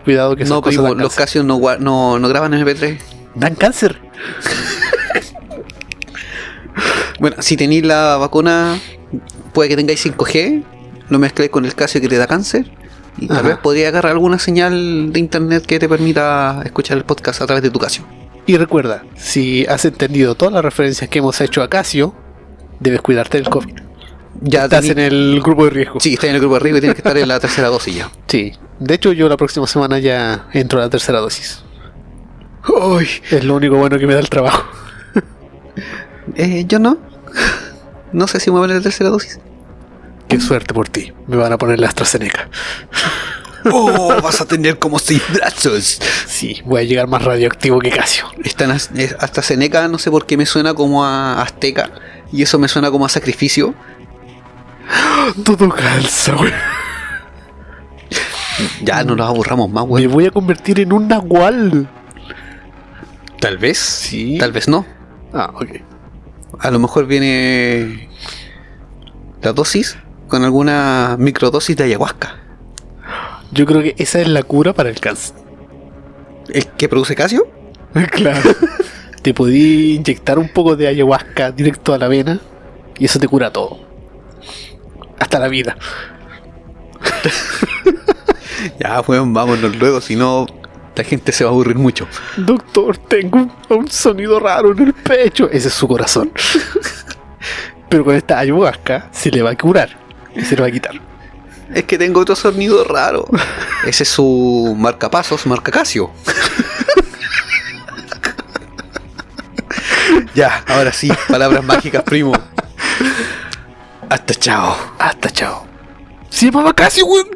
cuidado que esas No, cosas primo, dan los. Casios no, no, no graban en MP3. dan cáncer. Bueno, si tenéis la vacuna, puede que tengáis 5G, lo mezcléis con el Casio que te da cáncer. Y tal Ajá. vez podría agarrar alguna señal de internet que te permita escuchar el podcast a través de tu Casio. Y recuerda, si has entendido todas las referencias que hemos hecho a Casio, debes cuidarte del COVID. Ya Estás en el grupo de riesgo. Sí, estás en el grupo de riesgo y tienes que estar en la tercera dosis ya. Sí. De hecho, yo la próxima semana ya entro a la tercera dosis. Uy, Es lo único bueno que me da el trabajo. eh, yo no. No sé si me voy a la tercera dosis. Qué suerte por ti. Me van a poner la AstraZeneca. Oh, vas a tener como seis brazos. Sí, voy a llegar más radioactivo que Casio. Están as- es- hasta Seneca, no sé por qué me suena como a azteca. Y eso me suena como a sacrificio. Todo calza, güey. Ya no nos aburramos más, Me güey. voy a convertir en un nahual. Tal vez. Sí. Tal vez no. Ah, ok. A lo mejor viene la dosis con alguna microdosis de ayahuasca. Yo creo que esa es la cura para el cáncer. ¿El que produce Casio? Claro. te podí inyectar un poco de ayahuasca directo a la vena y eso te cura todo. Hasta la vida. Ya, weón, vámonos luego, si no, la gente se va a aburrir mucho. Doctor, tengo un, un sonido raro en el pecho. Ese es su corazón. Pero con esta ayahuasca se le va a curar y se le va a quitar. Es que tengo otro sonido raro. Ese es su marcapasos, marca Casio. Ya, ahora sí, palabras mágicas, primo. Hasta chao. Hasta chao. Se llamaba casi, weón.